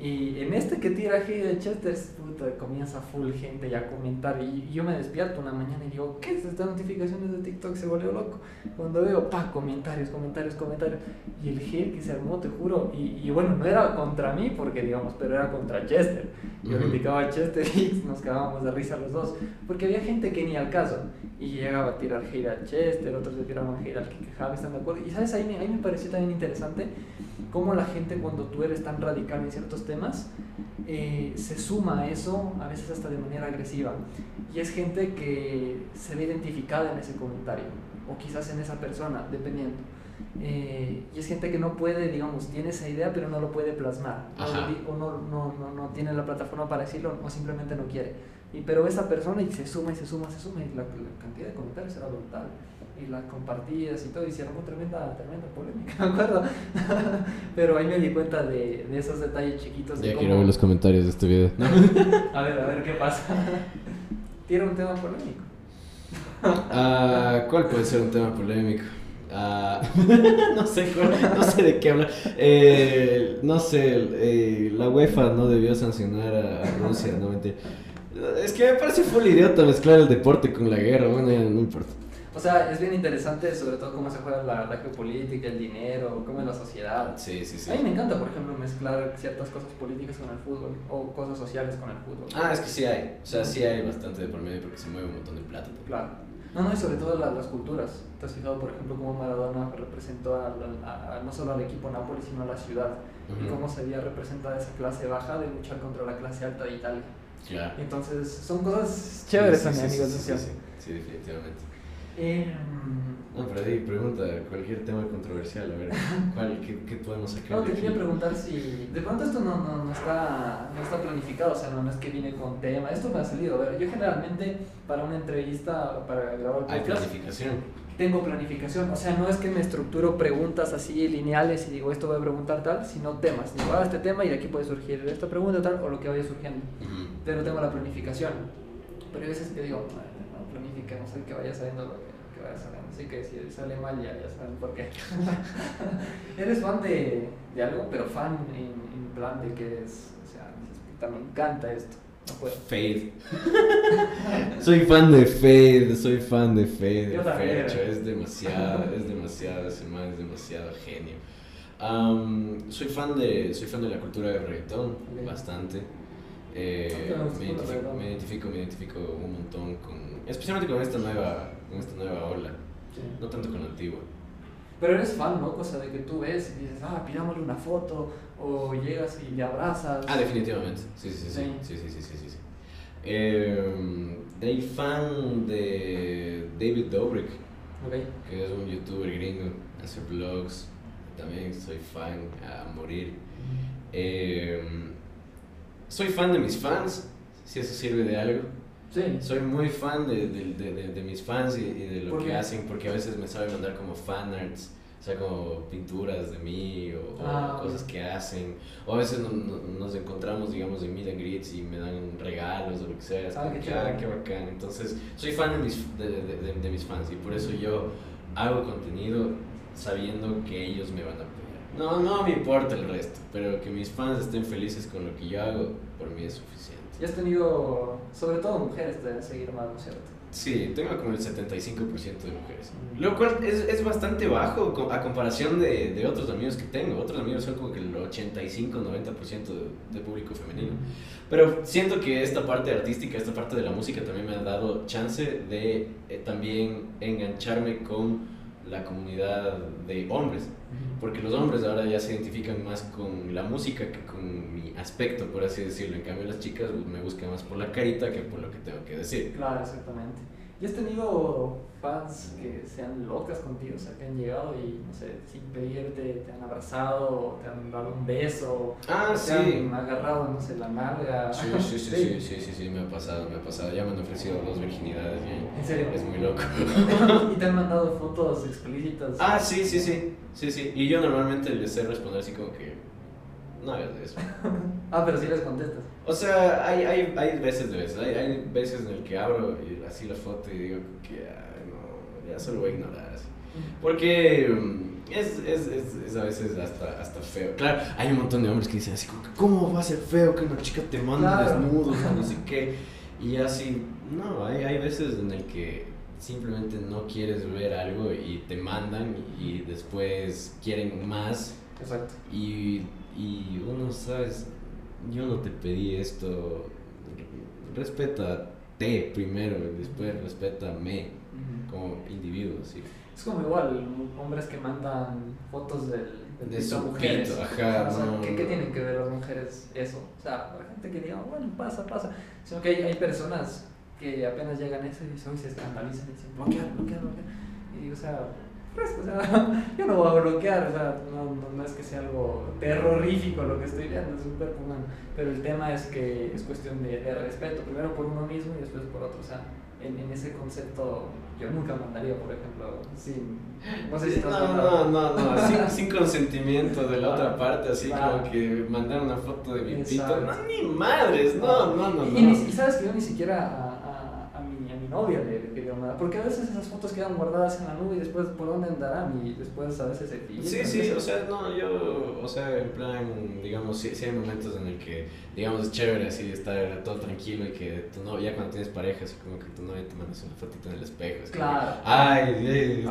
Y en este que tira aquí de Chester, puta, comienza full gente ya a comentar. Y yo me despierto una mañana y digo, ¿qué es esta notificaciones de TikTok? Se volvió loco. Cuando veo, pa, comentarios, comentarios, comentarios. Y el hate que se armó, te juro. Y, y, bueno, no era contra mí, porque digamos, pero era contra Chester. Yo uh a Chester y nos quedábamos de risa los dos. Porque había gente que ni al caso. Y llegaba a tirar hate a Chester, otros le tiraban hate al que quejaba, ¿están de acuerdo? Y sabes, ahí me, ahí me pareció también interesante cómo la gente cuando tú eres tan radical en ciertos temas, eh, se suma a eso, a veces hasta de manera agresiva. Y es gente que se ve identificada en ese comentario, o quizás en esa persona, dependiendo. Eh, y es gente que no puede, digamos, tiene esa idea, pero no lo puede plasmar, o, no, no, no, no, tiene la plataforma para decirlo, o simplemente no quiere. Y, pero esa persona y se suma y se suma, se suma, y la, la cantidad de comentarios era brutal y las compartidas y todo, y se armó tremenda, tremenda polémica, me acuerdo. Pero ahí me di cuenta de, de esos detalles chiquitos. Ya quiero ver los comentarios de este video. a ver, a ver qué pasa. Tiene un tema polémico. Uh, ¿Cuál puede ser un tema polémico? Uh, no, sé no sé de qué habla. Eh, no sé, eh, la UEFA no debió sancionar a, Rusia, no mentira. Es que me parece full idiota mezclar el deporte con la guerra, bueno, ya no importa. O sea, es bien interesante sobre todo cómo se juega la, la geopolítica, el dinero, cómo es la sociedad. Sí, sí, sí. A mí me encanta, por ejemplo, mezclar ciertas cosas políticas con el fútbol o cosas sociales con el fútbol. Ah, es que sí hay. O sea, sí hay bastante de por medio porque se mueve un montón de plata. Claro. No, no, y sobre todo las culturas. ¿Te has fijado, por ejemplo, cómo Maradona representó a, no solo al equipo Nápoles, sino a la ciudad? Y cómo se había representada esa clase baja de luchar contra la clase alta de Italia. Claro. Entonces, son cosas chéveres, sí, sí, amigos. Sí, sí, sí, definitivamente. Eh, no, pero ahí pregunta cualquier tema controversial, a ver, ¿cuál, qué, qué, podemos sacar? No, te quería preguntar si, de pronto esto no, no, no, está, no está planificado, o sea, no, es que viene con tema, esto me ha salido, a ver, yo generalmente para una entrevista, para grabar podcast, Hay planificación. Tengo planificación, o sea, no es que me estructuro preguntas así lineales y digo esto voy a preguntar tal, sino temas. Digo, ah, este tema y de aquí puede surgir esta pregunta tal o lo que vaya surgiendo. Pero tengo la planificación. Pero hay veces que digo, no, planifiquemos, el que vaya saliendo lo que Así que si sale mal ya, ya saben por qué. Eres fan de, de, algo, pero fan en, en, plan de que es, o sea, me encanta esto. Fade. soy fan de Fade, soy fan de Fade. Yo también. es demasiado, es demasiado, ese man es demasiado genio. Um, soy fan de soy fan de la cultura del reggaetón, bastante. Eh, me, identifico, me, identifico, me identifico un montón con, especialmente con esta nueva, con esta nueva ola, no tanto con la antigua. Pero eres fan, ¿no? Cosa de que tú ves y dices, ah, pidámosle una foto, o llegas y le abrazas. Ah, definitivamente. Sí, sí, sí. Sí, sí, sí, sí, sí. sí. Eh, soy em, fan de David Dobrik, okay. que es un youtuber gringo, hace vlogs. También soy fan a morir. Eh, soy fan de mis fans, si eso sirve de algo. Sí. Soy muy fan de, de, de, de mis fans y, de lo que hacen, porque a veces me saben mandar como fan arts, o sea, como pinturas de mí o, ah, cosas que hacen. O a veces nos encontramos, digamos, en meet and greets y me dan regalos o lo que sea. Es ah, qué, ah, qué bacán. Entonces, soy fan de mis, de, mis fans y por eso yo hago contenido sabiendo que ellos me van a apoyar. No, no me importa el resto, pero que mis fans estén felices con lo que yo hago, por mí es suficiente. Y has tenido, sobre todo mujeres, de seguir más, ¿no es cierto? Sí, tengo como el 75% de mujeres. Mm. Lo cual es, es bastante bajo a comparación de, de, otros amigos que tengo. Otros amigos son como que el 85-90% de, de, público femenino. Mm. Pero siento que esta parte artística, esta parte de la música también me ha dado chance de eh, también engancharme con la comunidad de hombres. Porque los hombres ahora ya se identifican más con la música que con mi aspecto, por así decirlo. En cambio, las chicas me buscan más por la carita que por lo que tengo que decir. Claro, exactamente. ¿Y has tenido fans que sean locas contigo? O sea, que han llegado y, no sé, sin pedirte, te han abrazado, te han dado un beso, ah, te han agarrado, no sé, la nalga. Sí, sí, sí, sí, sí, sí, sí, me ha pasado, me ha pasado. Ya me han ofrecido dos virginidades y ¿En serio? es muy loco. ¿Y te han mandado fotos explícitas? Ah, sí, sí, sí, sí, sí. Y yo normalmente les sé responder así como que no hagas eso. ah, pero sí les contestas. O sea, hay, hay, hay veces de veces. Hay, hay veces en el que abro y así la foto y digo que no, ya solo voy a ignorar. Así. Porque mm, es, es, es, es, a veces hasta, hasta feo. Claro, hay un montón de hombres que dicen así, ¿cómo va a ser feo que una chica te mande desnudo no sé qué? Y así, no, hay, hay veces en el que simplemente no quieres ver algo y te mandan y después quieren más. Exacto. Y y uno, sabes, yo no te pedí esto, respétate primero y después respétame como individuo, sí. Es como igual, hombres que mandan fotos del, de su mujeres. ajá, ¿qué, ¿qué, tienen que ver las mujeres eso? O sea, la gente que diga, bueno, pasa, pasa. Sino que hay, hay personas que apenas llegan a eso y se escandalizan y dicen, bloquear, bloquear, bloquear. Y, o sea, pues, o sea, yo no voy a bloquear, o sea, no, no, es que sea algo terrorífico lo que estoy viendo, es cuerpo humano, pero el tema es que es cuestión de, de, respeto, primero por uno mismo y después por otro, o sea, en, en ese concepto yo nunca mandaría, por ejemplo, sin, no sé si no, no, no, no, sin, sin, consentimiento de la otra parte, así como que mandar una foto de mi pito, no, ni madres, no, no, no, no. Y, y, sabes que yo ni siquiera novia le, le mandar. Porque a veces esas fotos quedan guardadas en la nube y después por dónde andarán y después a veces se pillan. Sí, sí, o sea, no, yo, o sea, en plan, digamos, sí, hay momentos en el que, digamos, es chévere así estar todo tranquilo y que tu novia, ya cuando tienes pareja, así como que tu novia te mandas una fotito en el espejo. claro. ay, ay,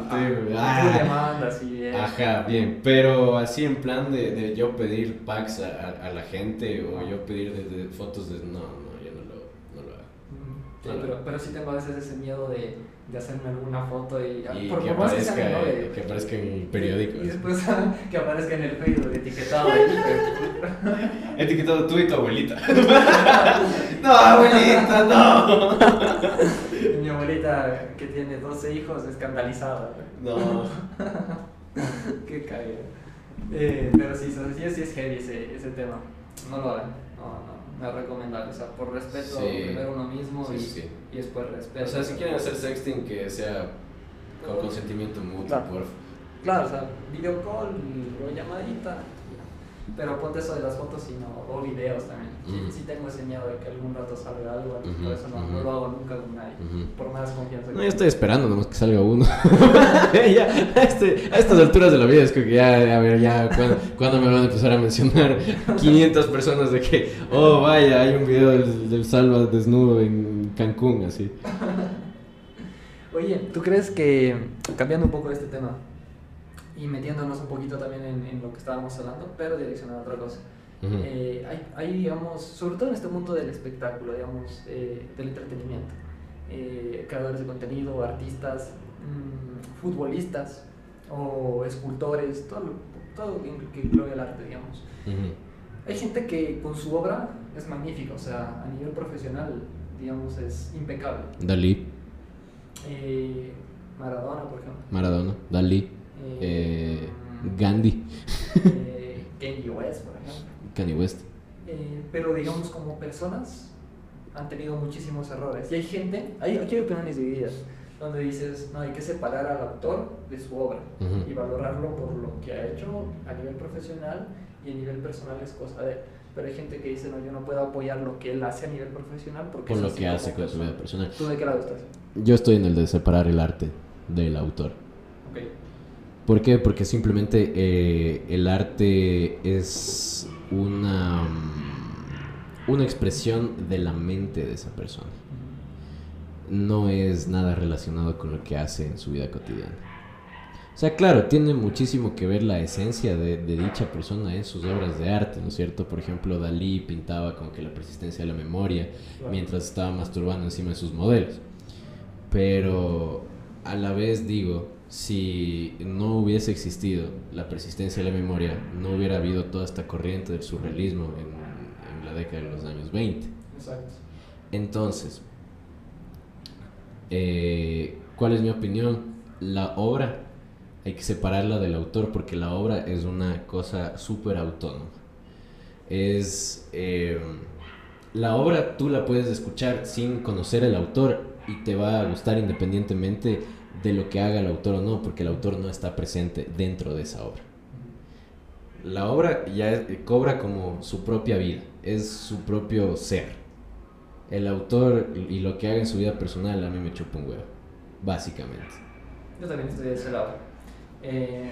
ay, mandas y bien. Ajá, bien, pero así en plan de, de yo pedir packs a, a, la gente o yo pedir de, fotos de, no, Sí, pero, pero sí tengo a veces ese miedo de, de hacerme alguna foto y, y por que, aparezca, que, que, aparezca en el periódico. Y, después que aparezca en el Facebook etiquetado. etiquetado tú y tu abuelita. no, abuelita, no. Mi abuelita que tiene 12 hijos escandalizada. No. Qué caída. Eh, pero sí, sí, sí es heavy ese, ese tema. No lo hagan. No, no es recomendable, o sea, por respeto primero uno mismo y, después respeto. O sea, si quieren hacer sexting, que sea con consentimiento mutuo, claro. por Claro, o sea, video call o llamadita, pero ponte eso de las fotos y no, o videos también. Sí, tengo ese miedo de que algún rato salga algo, por eso no, no, lo hago nunca con nadie, por más confianza. No, yo estoy esperando nomás que salga uno. ya, a, este, a, estas alturas de la vida es que ya, a ver, ya, ¿cuándo, me van a empezar a mencionar 500 personas de que, oh, vaya, hay un video del, del Salva desnudo en Cancún, así? Oye, ¿tú crees que, cambiando un poco de este tema, y metiéndonos un poquito también en, en, lo que estábamos hablando, pero direccionado a otra cosa. Eh, hay, hay, digamos, sobre todo en este mundo del espectáculo, digamos, eh, del entretenimiento, eh, creadores de contenido, artistas, mm, futbolistas o escultores, todo, todo que incluye el arte, digamos. Hay gente que con su obra es magnífica, o sea, a nivel profesional, digamos, es impecable. Dalí. Maradona, por ejemplo. Maradona, Dalí. Gandhi. Kanye West, por ejemplo. Kanye West. Eh, pero digamos como personas han tenido muchísimos errores. Y hay gente, hay, aquí hay opiniones divididas, donde dices, no, hay que separar al autor de su obra y valorarlo por lo que ha hecho a nivel profesional y a nivel personal es cosa de Pero hay gente que dice, no, yo no puedo apoyar lo que él hace a nivel profesional porque... Por lo que hace con su vida personal. ¿Tú de qué lado estás? Yo estoy en el de separar el arte del autor. Okay. ¿Por qué? Porque simplemente eh, el arte es una, una expresión de la mente de esa persona. No es nada relacionado con lo que hace en su vida cotidiana. O sea, claro, tiene muchísimo que ver la esencia de, dicha persona en sus obras de arte, ¿no es cierto? Por ejemplo, Dalí pintaba como que la persistencia de la memoria mientras estaba masturbando encima de sus modelos. Pero a la vez digo, si no hubiese existido la persistencia de la memoria, no hubiera habido toda esta corriente del surrealismo en, la década de los años 20. Exacto. Entonces, eh, ¿cuál es mi opinión? La obra hay que separarla del autor porque la obra es una cosa súper autónoma. Es... Eh, la obra tú la puedes escuchar sin conocer el autor y te va a gustar independientemente de lo que haga el autor o no, porque el autor no está presente dentro de esa obra. La obra ya cobra como su propia vida, es su propio ser. El autor y lo que haga en su vida personal a mí me chupa un huevo, básicamente. Yo también estoy de ese lado. Eh,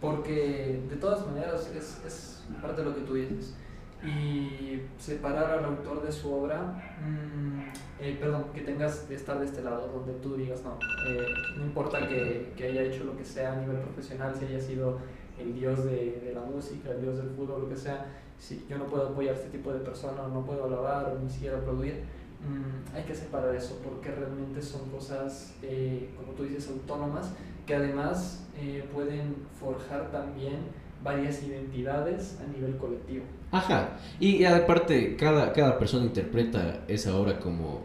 porque de todas maneras es, es parte de lo que tú dices y separar al autor de su obra, mm, eh, perdón, que tengas que estar de este lado, donde tú digas, no, eh, no importa que, que, haya hecho lo que sea a nivel profesional, si haya sido el dios de, de, la música, el dios del fútbol, lo que sea, si yo no puedo apoyar a este tipo de persona, no puedo alabar o ni siquiera aplaudir, mm, hay que separar eso, porque realmente son cosas, eh, como tú dices, autónomas, que además pueden forjar también varias identidades a nivel colectivo. Ajá, y, aparte cada, cada persona interpreta esa obra como,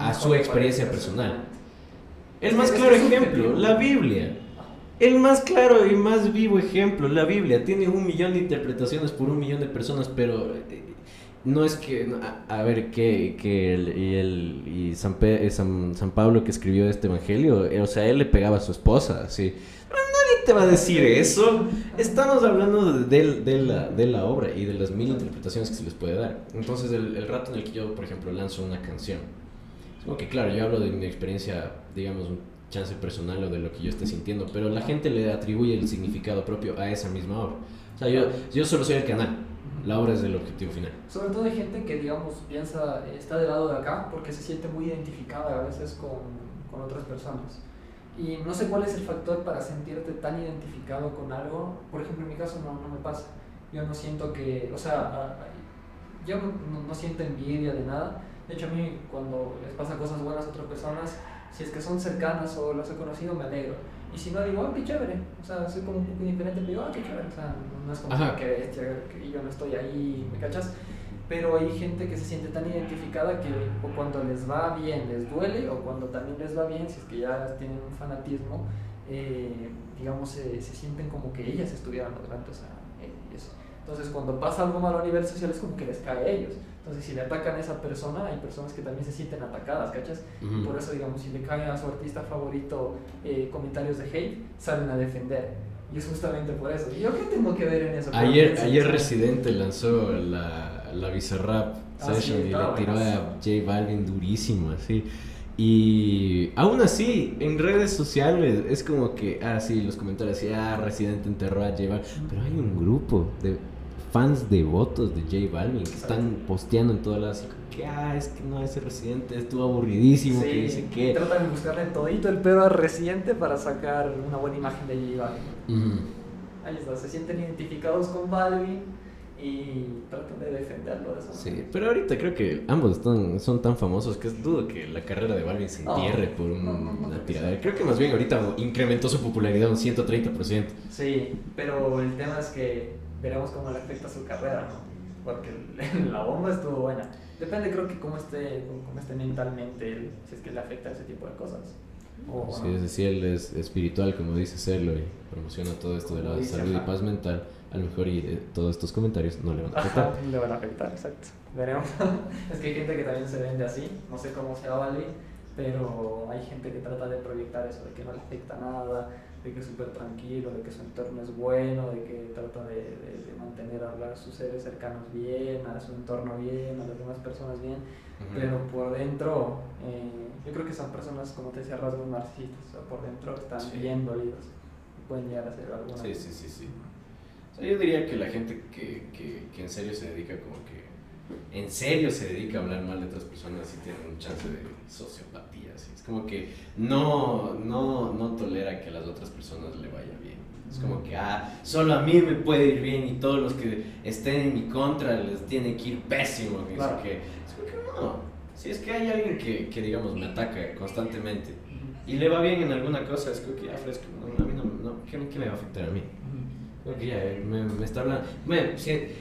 a su experiencia personal. El más claro ejemplo, la Biblia. El más claro y más vivo ejemplo, la Biblia. Tiene un millón de interpretaciones por un millón de personas, pero eh, no es que, a, ver, que, que el, y, el, y San, San, San, Pablo que escribió este evangelio, eh, o sea, él le pegaba a su esposa, así te va a decir eso? Estamos hablando de, de, la, de, la, obra y de las mil interpretaciones que se les puede dar. Entonces, el, el, rato en el que yo, por ejemplo, lanzo una canción, es como que, claro, yo hablo de mi experiencia, digamos, un chance personal o de lo que yo esté sintiendo, pero la gente le atribuye el significado propio a esa misma obra. O sea, yo, yo solo soy el canal. La obra es el objetivo final. Sobre todo hay gente que, digamos, piensa, está del lado de acá porque se siente muy identificada a veces con, con otras personas. Y no sé cuál es el factor para sentirte tan identificado con algo. Por ejemplo, en mi caso no, no me pasa. Yo no siento que, o sea, yo no, no, siento envidia de nada. De hecho, a mí cuando les pasa cosas buenas a otras personas, si es que son cercanas o las he conocido, me alegro. Y si no, digo, ah, qué chévere. O sea, soy como un poco indiferente, pero digo, ah, qué chévere. O sea, no es como que, que yo no estoy ahí, ¿me cachas? Pero hay gente que se siente tan identificada que o cuando les va bien les duele o cuando también les va bien, si es que ya tienen un fanatismo, eh, digamos, se, se, sienten como que ellas estuvieran delante. O sea, eso. Entonces, cuando pasa algo malo a nivel social es como que les cae a ellos. Entonces, si le atacan a esa persona, hay personas que también se sienten atacadas, ¿cachas? Por eso, digamos, si le caen a su artista favorito eh, comentarios de hate, salen a defender. Y es justamente por eso. ¿Y yo qué tengo que ver en eso? Ayer, ayer Residente lanzó la la Bizarrap ah, Session y le tiró a J Balvin durísimo, así. Y aún así, en redes sociales es como que, ah, sí, los comentarios, así, ah, Residente enterró a J Balvin. Pero hay un grupo de fans devotos de J Balvin que están posteando en todas las. Que, ah, es que no, ese Residente estuvo aburridísimo, que dice que. Tratan de buscarle todito el pedo a Residente para sacar una buena imagen de J Balvin. Ahí está, se sienten identificados con Balvin y tratan de defenderlo de eso. Sí, pero ahorita creo que ambos están, son tan famosos que es dudo que la carrera de Balvin se entierre por una tiradera. Creo que más bien ahorita incrementó su popularidad un 130%. Sí, pero el tema es que veremos cómo le afecta su carrera, ¿no? Porque la bomba estuvo buena. Depende, creo que cómo esté, cómo esté mentalmente, si es que le afecta ese tipo de cosas. sí, es decir, él es espiritual, como dice serlo, y promociona todo esto de la salud y paz mental a lo mejor y todos estos comentarios no le van a afectar. le van a afectar, exacto. Veremos. es que hay gente que también se vende así, no sé cómo se va a pero hay gente que trata de proyectar eso, de que no le afecta nada, de que es súper tranquilo, de que su entorno es bueno, de que trata de, de, mantener a sus seres cercanos bien, a su entorno bien, a las demás personas bien, pero por dentro, eh, yo creo que son personas, como te decía, rasgos narcisistas, por dentro están bien dolidos pueden llegar a ser alguna. Sí, sí, sí, sí yo diría que la gente que, que, que, en serio se dedica como que en serio se dedica a hablar mal de otras personas y tiene un chance de sociopatía. Es como que no, no, no tolera que a las otras personas le vaya bien. Es como que, ah, solo a mí me puede ir bien y todos los que estén en mi contra les tiene que ir pésimo. que, es como que no. Si es que hay alguien que, que, digamos, me ataca constantemente y le va bien en alguna cosa, es como que ya fresco, a mí no, no ¿qué, ¿qué me va a afectar a mí? Me, está hablando.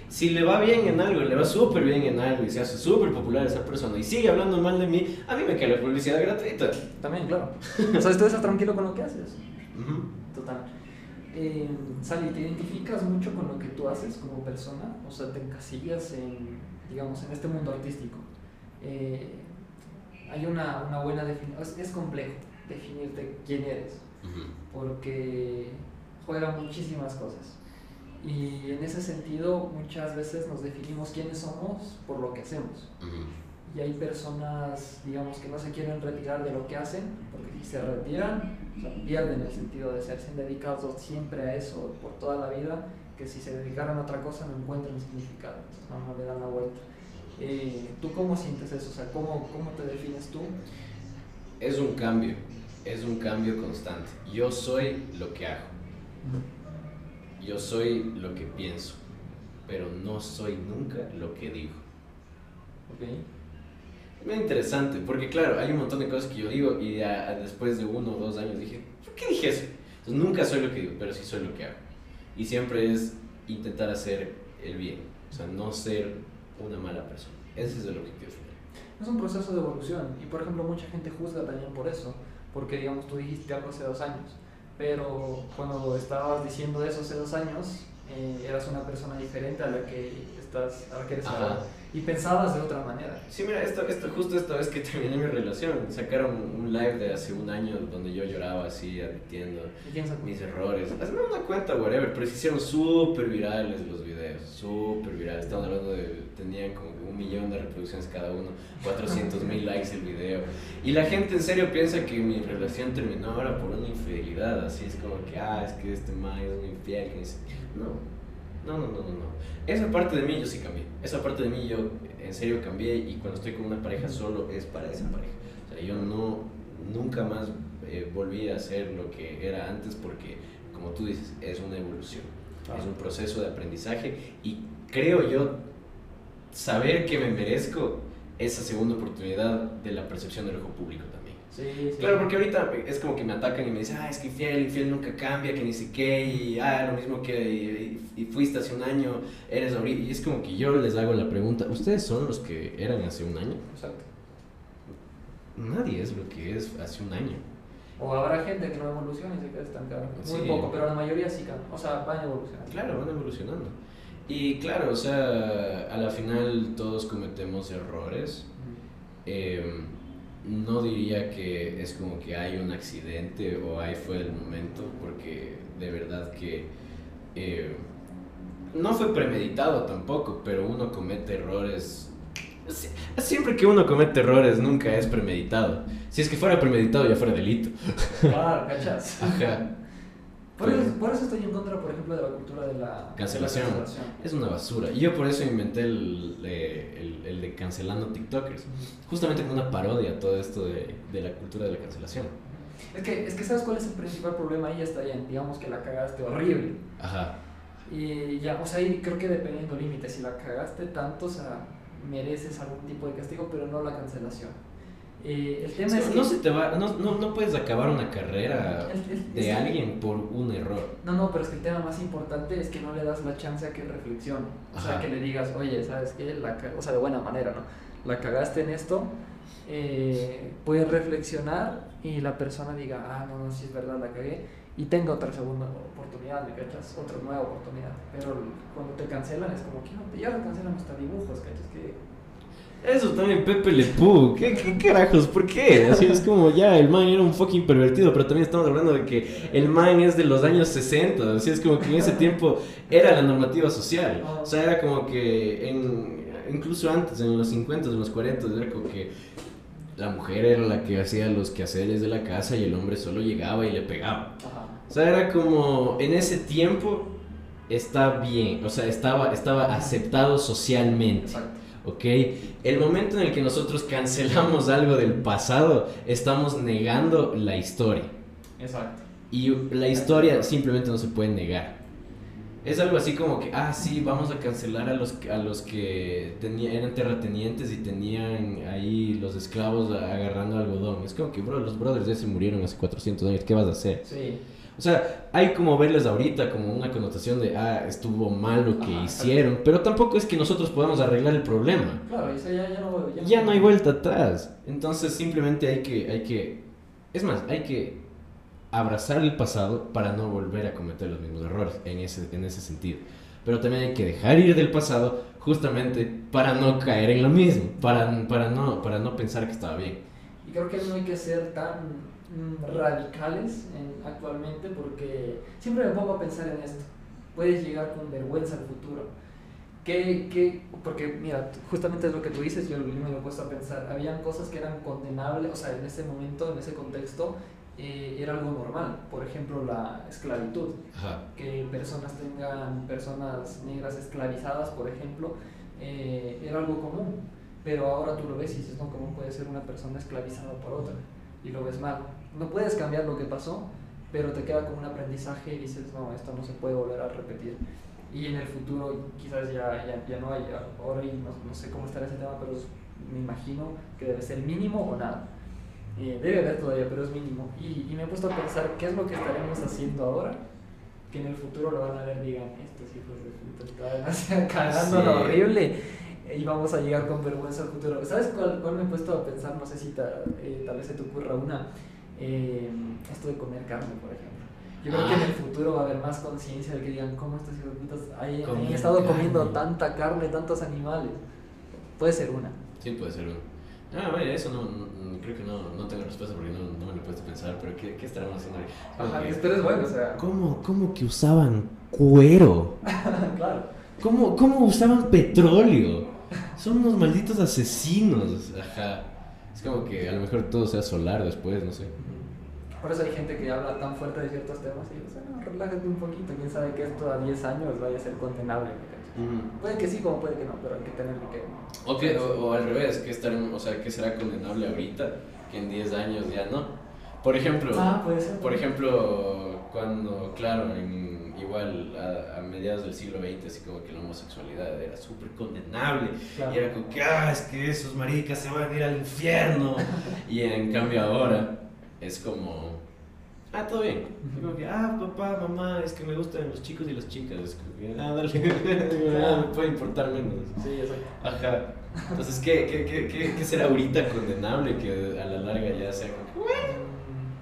si, le va bien en algo, le va súper bien en algo y se hace súper popular esa persona y sigue hablando mal de mí, a mí me queda la publicidad gratuita. También, claro. o sea, tú estás tranquilo con lo que haces. Total. Eh, Sally, ¿te identificas mucho con lo que tú haces como persona? O sea, te encasillas en, digamos, en este mundo artístico. Eh, hay una, una buena definición. Es, complejo definirte quién eres. Porque juega muchísimas cosas. Y en ese sentido muchas veces nos definimos quiénes somos por lo que hacemos. Y hay personas, digamos, que no se quieren retirar de lo que hacen, porque si se retiran, pierden el sentido de ser, dedicados siempre a eso por toda la vida, que si se dedicaran a otra cosa no encuentran significado, entonces no, le dan la vuelta. Eh, ¿Tú cómo sientes eso? O sea, ¿cómo, ¿cómo te defines tú? Es un cambio, es un cambio constante. Yo soy lo que hago yo soy lo que pienso, pero no soy nunca lo que digo. Ok. Es muy interesante, porque claro, hay un montón de cosas que yo digo y después de uno o dos años dije, ¿por qué dije eso? Entonces nunca soy lo que digo, pero sí soy lo que hago. Y siempre es intentar hacer el bien, o sea, no ser una mala persona. Ese es el objetivo final. Es un proceso de evolución y por ejemplo mucha gente juzga también por eso, porque digamos tú dijiste algo hace dos años pero cuando estabas diciendo eso hace dos años, eh, eras una persona diferente a la que estás, a la que eres ahora. Y pensabas de otra manera. Sí, mira, esto, esto, justo esta vez que terminé mi relación, sacaron un live de hace un año donde yo lloraba así, admitiendo mis errores. Hazme una cuenta, whatever, pero se hicieron súper virales los videos, súper virales. Estaban hablando de, tenían como un millón de reproducciones cada uno, 400 mil likes el video. Y la gente en serio piensa que mi relación terminó ahora por una infidelidad, así es como que, ah, es que este man es un infiel. Que no no, no, no, no, no. Esa parte de mí yo sí cambié. Esa parte de mí yo en serio cambié y cuando estoy con una pareja solo es para esa pareja. O sea, yo no, nunca más eh, volví a ser lo que era antes porque, como tú dices, es una evolución. Es un proceso de aprendizaje y creo yo saber que me merezco esa segunda oportunidad de la percepción del ojo público también. Claro, porque ahorita es como que me atacan y me dicen, ah, es que infiel, infiel nunca cambia, que ni qué, y ah, lo mismo que y, fuiste hace un año, eres ahorita. Y es como que yo les hago la pregunta, ¿ustedes son los que eran hace un año? Exacto. Nadie es lo que es hace un año. O habrá gente que no evoluciona y se queda estancada. Muy poco, pero la mayoría sí O sea, van evolucionando. Claro, van evolucionando. Y claro, o sea, a la final todos cometemos errores no diría que es como que hay un accidente o ahí fue el momento, porque de verdad que eh, no fue premeditado tampoco, pero uno comete errores. Siempre que uno comete errores, nunca es premeditado. Si es que fuera premeditado, ya fuera delito. Claro, cachas. Ajá. Por eso, por eso, estoy en contra, por ejemplo, de la cultura de la cancelación. Es una basura. Y yo por eso inventé el, el, el de cancelando TikTokers. Justamente como una parodia a todo esto de, de, la cultura de la cancelación. Es que, es que, ¿sabes cuál es el principal problema ahí? Está bien, digamos que la cagaste horrible. Ajá. Y ya, o sea, y creo que dependiendo límites, si la cagaste tanto, o sea, mereces algún tipo de castigo, pero no la cancelación. Eh, el tema es, no, se te va, no, no, no, puedes acabar una carrera de alguien por un error. No, no, pero es que el tema más importante es que no le das la chance a que reflexione. O sea, que le digas, oye, ¿sabes qué? La, o sea, de buena manera, ¿no? La cagaste en esto, eh, puedes reflexionar y la persona diga, ah, no, no, si es verdad, la cagué y tenga otra segunda oportunidad, ¿me cachas? Otra nueva oportunidad. Pero cuando te cancelan es como que no, ya lo cancelan hasta dibujos, ¿cachas? Que eso también Pepe Le Pew. ¿Qué, ¿Qué, carajos? ¿Por qué? Así es como ya el man era un fucking pervertido, pero también estamos hablando de que el man es de los años 60. Así es como que en ese tiempo era la normativa social. O sea, era como que en, incluso antes, en los 50, en los 40, era como que la mujer era la que hacía los quehaceres de la casa y el hombre solo llegaba y le pegaba. O sea, era como en ese tiempo está bien, o sea, estaba, estaba aceptado socialmente. ¿Ok? El momento en el que nosotros cancelamos algo del pasado, estamos negando la historia. Exacto. Y la historia simplemente no se puede negar. Es algo así como que, ah, sí, vamos a cancelar a los, a los que tenían, eran terratenientes y tenían ahí los esclavos agarrando algodón. Es como que, bro, los brothers ya se murieron hace 400 años, ¿qué vas a hacer? Sí. O sea, hay como verles ahorita como una connotación de, ah, estuvo mal lo que hicieron, pero tampoco es que nosotros podamos arreglar el problema. Claro, ya, ya, no, ya, ya no hay vuelta atrás. Entonces simplemente hay que, hay que, es más, hay que abrazar el pasado para no volver a cometer los mismos errores en ese, en ese sentido. Pero también hay que dejar ir del pasado justamente para no caer en lo mismo, para, para, no, para no pensar que estaba bien. Y creo que no hay que ser tan Mm, radicales actualmente porque siempre me pongo a pensar en esto. Puedes llegar con vergüenza al futuro. ¿Qué, qué? Porque, mira, justamente es lo que tú dices, yo me he puesto a pensar. Habían cosas que eran condenables, o sea, en ese momento, en ese contexto, eh, era algo normal. Por ejemplo, la esclavitud. Que personas tengan personas negras esclavizadas, por ejemplo, eh, era algo común. Pero ahora tú lo ves y dices, no, ¿cómo puede ser una persona esclavizada por otra? Y lo ves mal no puedes cambiar lo que pasó, pero te queda como un aprendizaje y dices, no, esto no se puede volver a repetir. Y en el futuro quizás ya, ya, ya no hay, ahora no, no, sé cómo estará ese tema, pero me imagino que debe ser mínimo o nada. Eh, debe haber todavía, pero es mínimo. Y, y, me he puesto a pensar, ¿qué es lo que estaremos haciendo ahora? Que en el futuro lo van a ver, digan, estos hijos de puta están cagando lo horrible y vamos a llegar con vergüenza al futuro. ¿Sabes cuál, cuál me he puesto a pensar? No sé si eh, tal vez se te ocurra una eh, esto de comer carne, por ejemplo. Yo creo que en el ah. futuro va a haber más conciencia de que digan, ¿cómo estos hijos putas han estado comiendo tanta carne, tantos animales? Puede ser una. Sí, puede ser una. Ah, vaya, eso no, creo que no, no tengo respuesta porque no, no me lo he puesto a pensar, pero ¿qué, qué estarán haciendo ahí? pero es bueno, o sea. ¿Cómo, cómo que usaban cuero? claro. ¿Cómo, ¿Cómo usaban petróleo? Son unos malditos asesinos. Ajá. Es como que a lo mejor todo sea solar después, no sé. Por eso hay gente que habla tan fuerte de ciertos temas y dice, no, relájate un poquito, quién sabe que esto a 10 años vaya a ser condenable. Puede que sí, como puede que no, pero hay que tenerlo que... O, o, al revés, que, estar, o sea, que será condenable ahorita, que en 10 años ya no. Por ejemplo, ah, puede ser. por ejemplo, cuando, claro, en igual a, mediados del siglo XX, así como que la homosexualidad era súper condenable. Y era como que, ah, es que esos maricas se van a ir al infierno. y en cambio ahora es como, ah, todo bien. Como que, ah, papá, mamá, es que me gustan los chicos y las chicas. Es como que, ah, dale, me puede importar menos. Sí, eso. Ajá. Entonces, ¿qué, qué, qué, qué, será ahorita condenable que a la larga ya sea como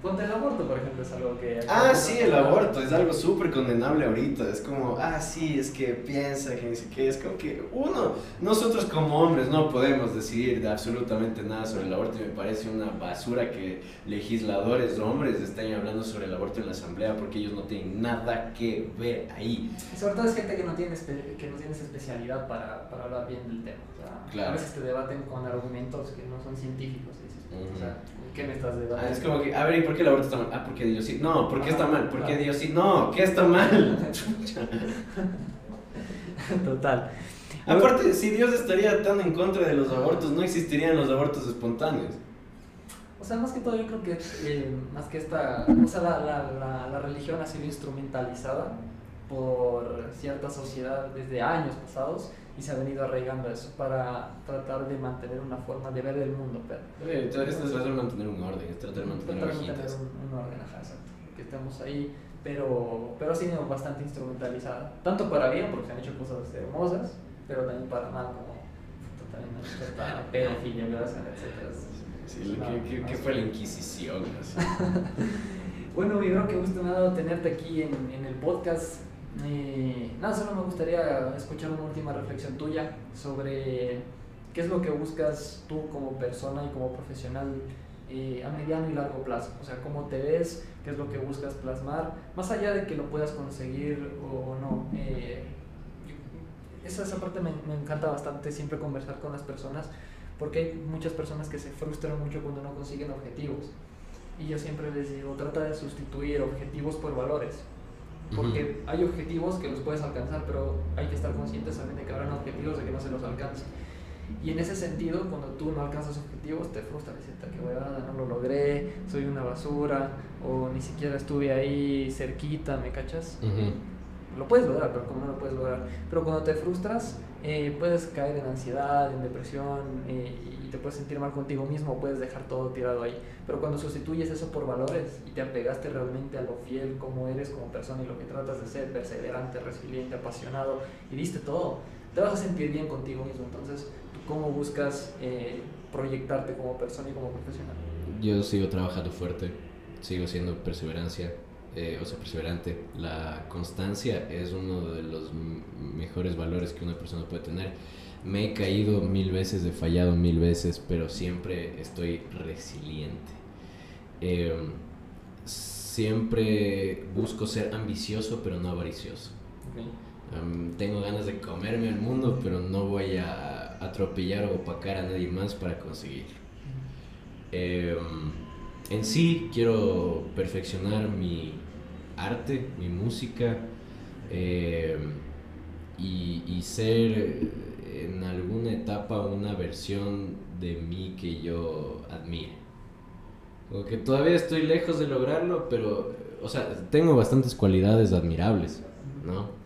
Ponte el aborto, por ejemplo, es algo que... Ah, sí, el aborto es algo súper condenable ahorita. Es como, ah, sí, es que piensa, que dice que es como que uno, nosotros como hombres no podemos decidir absolutamente nada sobre el aborto y me parece una basura que legisladores hombres estén hablando sobre el aborto en la asamblea porque ellos no tienen nada que ver ahí. Sobre todo es gente que no tiene, que no tiene esa especialidad para, para hablar bien del tema. claro. A veces te debaten con argumentos que no son científicos. o sea, ¿Qué me estás debatiendo? Ah, es como que, a ver, ¿y por qué el aborto está mal? Ah, porque Dios sí. No, ¿por qué está mal? Porque Dios sí. No, ¿qué está mal? Total. Aparte, si Dios estaría tan en contra de los abortos, no existirían los abortos espontáneos. O sea, más que todo yo creo que, eh, más que esta, o sea, la, la, la, religión ha sido instrumentalizada por cierta sociedad desde años pasados y se ha venido arraigando eso para tratar de mantener una forma de ver el mundo. Pero, esto es tratar de mantener un orden, es tratar de mantener, tratar de mantener un, un, orden, ajá, exacto. Que estemos ahí, pero, pero ha sido bastante instrumentalizada. Tanto para bien, porque se han hecho cosas hermosas, pero también para mal, como también cierta pedofilia, etcétera. Sí, ¿qué, qué, fue la Inquisición? bueno, mi bro, qué gusto me ha dado tenerte aquí en, en el podcast y nada, solo me gustaría escuchar una última reflexión tuya sobre qué es lo que buscas tú como persona y como profesional eh, a mediano y largo plazo. O sea, cómo te ves, qué es lo que buscas plasmar, más allá de que lo puedas conseguir o no. Eh, esa, esa parte me, me encanta bastante siempre conversar con las personas porque hay muchas personas que se frustran mucho cuando no consiguen objetivos. Y yo siempre les digo, trata de sustituir objetivos por valores. Porque hay objetivos que los puedes alcanzar, pero hay que estar conscientes también de que habrán objetivos de que no se los alcanza. Y en ese sentido, cuando tú no alcanzas objetivos, te frustra, dices, que huevada, no lo logré, soy una basura, o ni siquiera estuve ahí cerquita, ¿me cachas? Lo puedes lograr, pero como no lo puedes lograr. Pero cuando te frustras, eh, puedes caer en ansiedad, en depresión, eh, y te puedes sentir mal contigo mismo, puedes dejar todo tirado ahí. Pero cuando sustituyes eso por valores y te apegaste realmente a lo fiel como eres como persona y lo que tratas de ser, perseverante, resiliente, apasionado, y diste todo, te vas a sentir bien contigo mismo. Entonces, cómo buscas eh, proyectarte como persona y como profesional? Yo sigo trabajando fuerte, sigo siendo perseverancia, eh, o sea, perseverante. La constancia es uno de los mejores valores que una persona puede tener. Me he caído mil veces, he fallado mil veces, pero siempre estoy resiliente. Em, siempre busco ser ambicioso, pero no avaricioso. Tengo ganas de comerme el mundo, pero no voy a atropellar o opacar a nadie más para conseguir. Em, en sí quiero perfeccionar mi arte, mi música em, y, y, ser en alguna etapa una versión de mí que yo admire. que todavía estoy lejos de lograrlo, pero, o sea, tengo bastantes cualidades admirables, ¿no?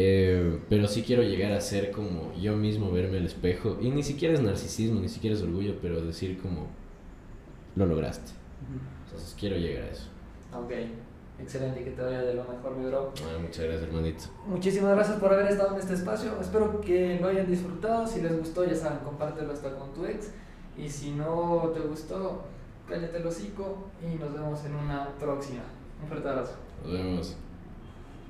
Eh, pero sí quiero llegar a ser como yo mismo, verme al espejo. Y ni siquiera es narcisismo, ni siquiera es orgullo, pero decir como, lo lograste. Entonces quiero llegar a eso. Ok, excelente, que te vaya de lo mejor, mi bro. Ah, muchas gracias, hermanito. Muchísimas gracias por haber estado en este espacio. Espero que lo hayan disfrutado. Si les gustó, ya saben, compártelo hasta con tu ex. Y si no te gustó, cállate el hocico y nos vemos en una próxima. Un fuerte abrazo. Nos vemos.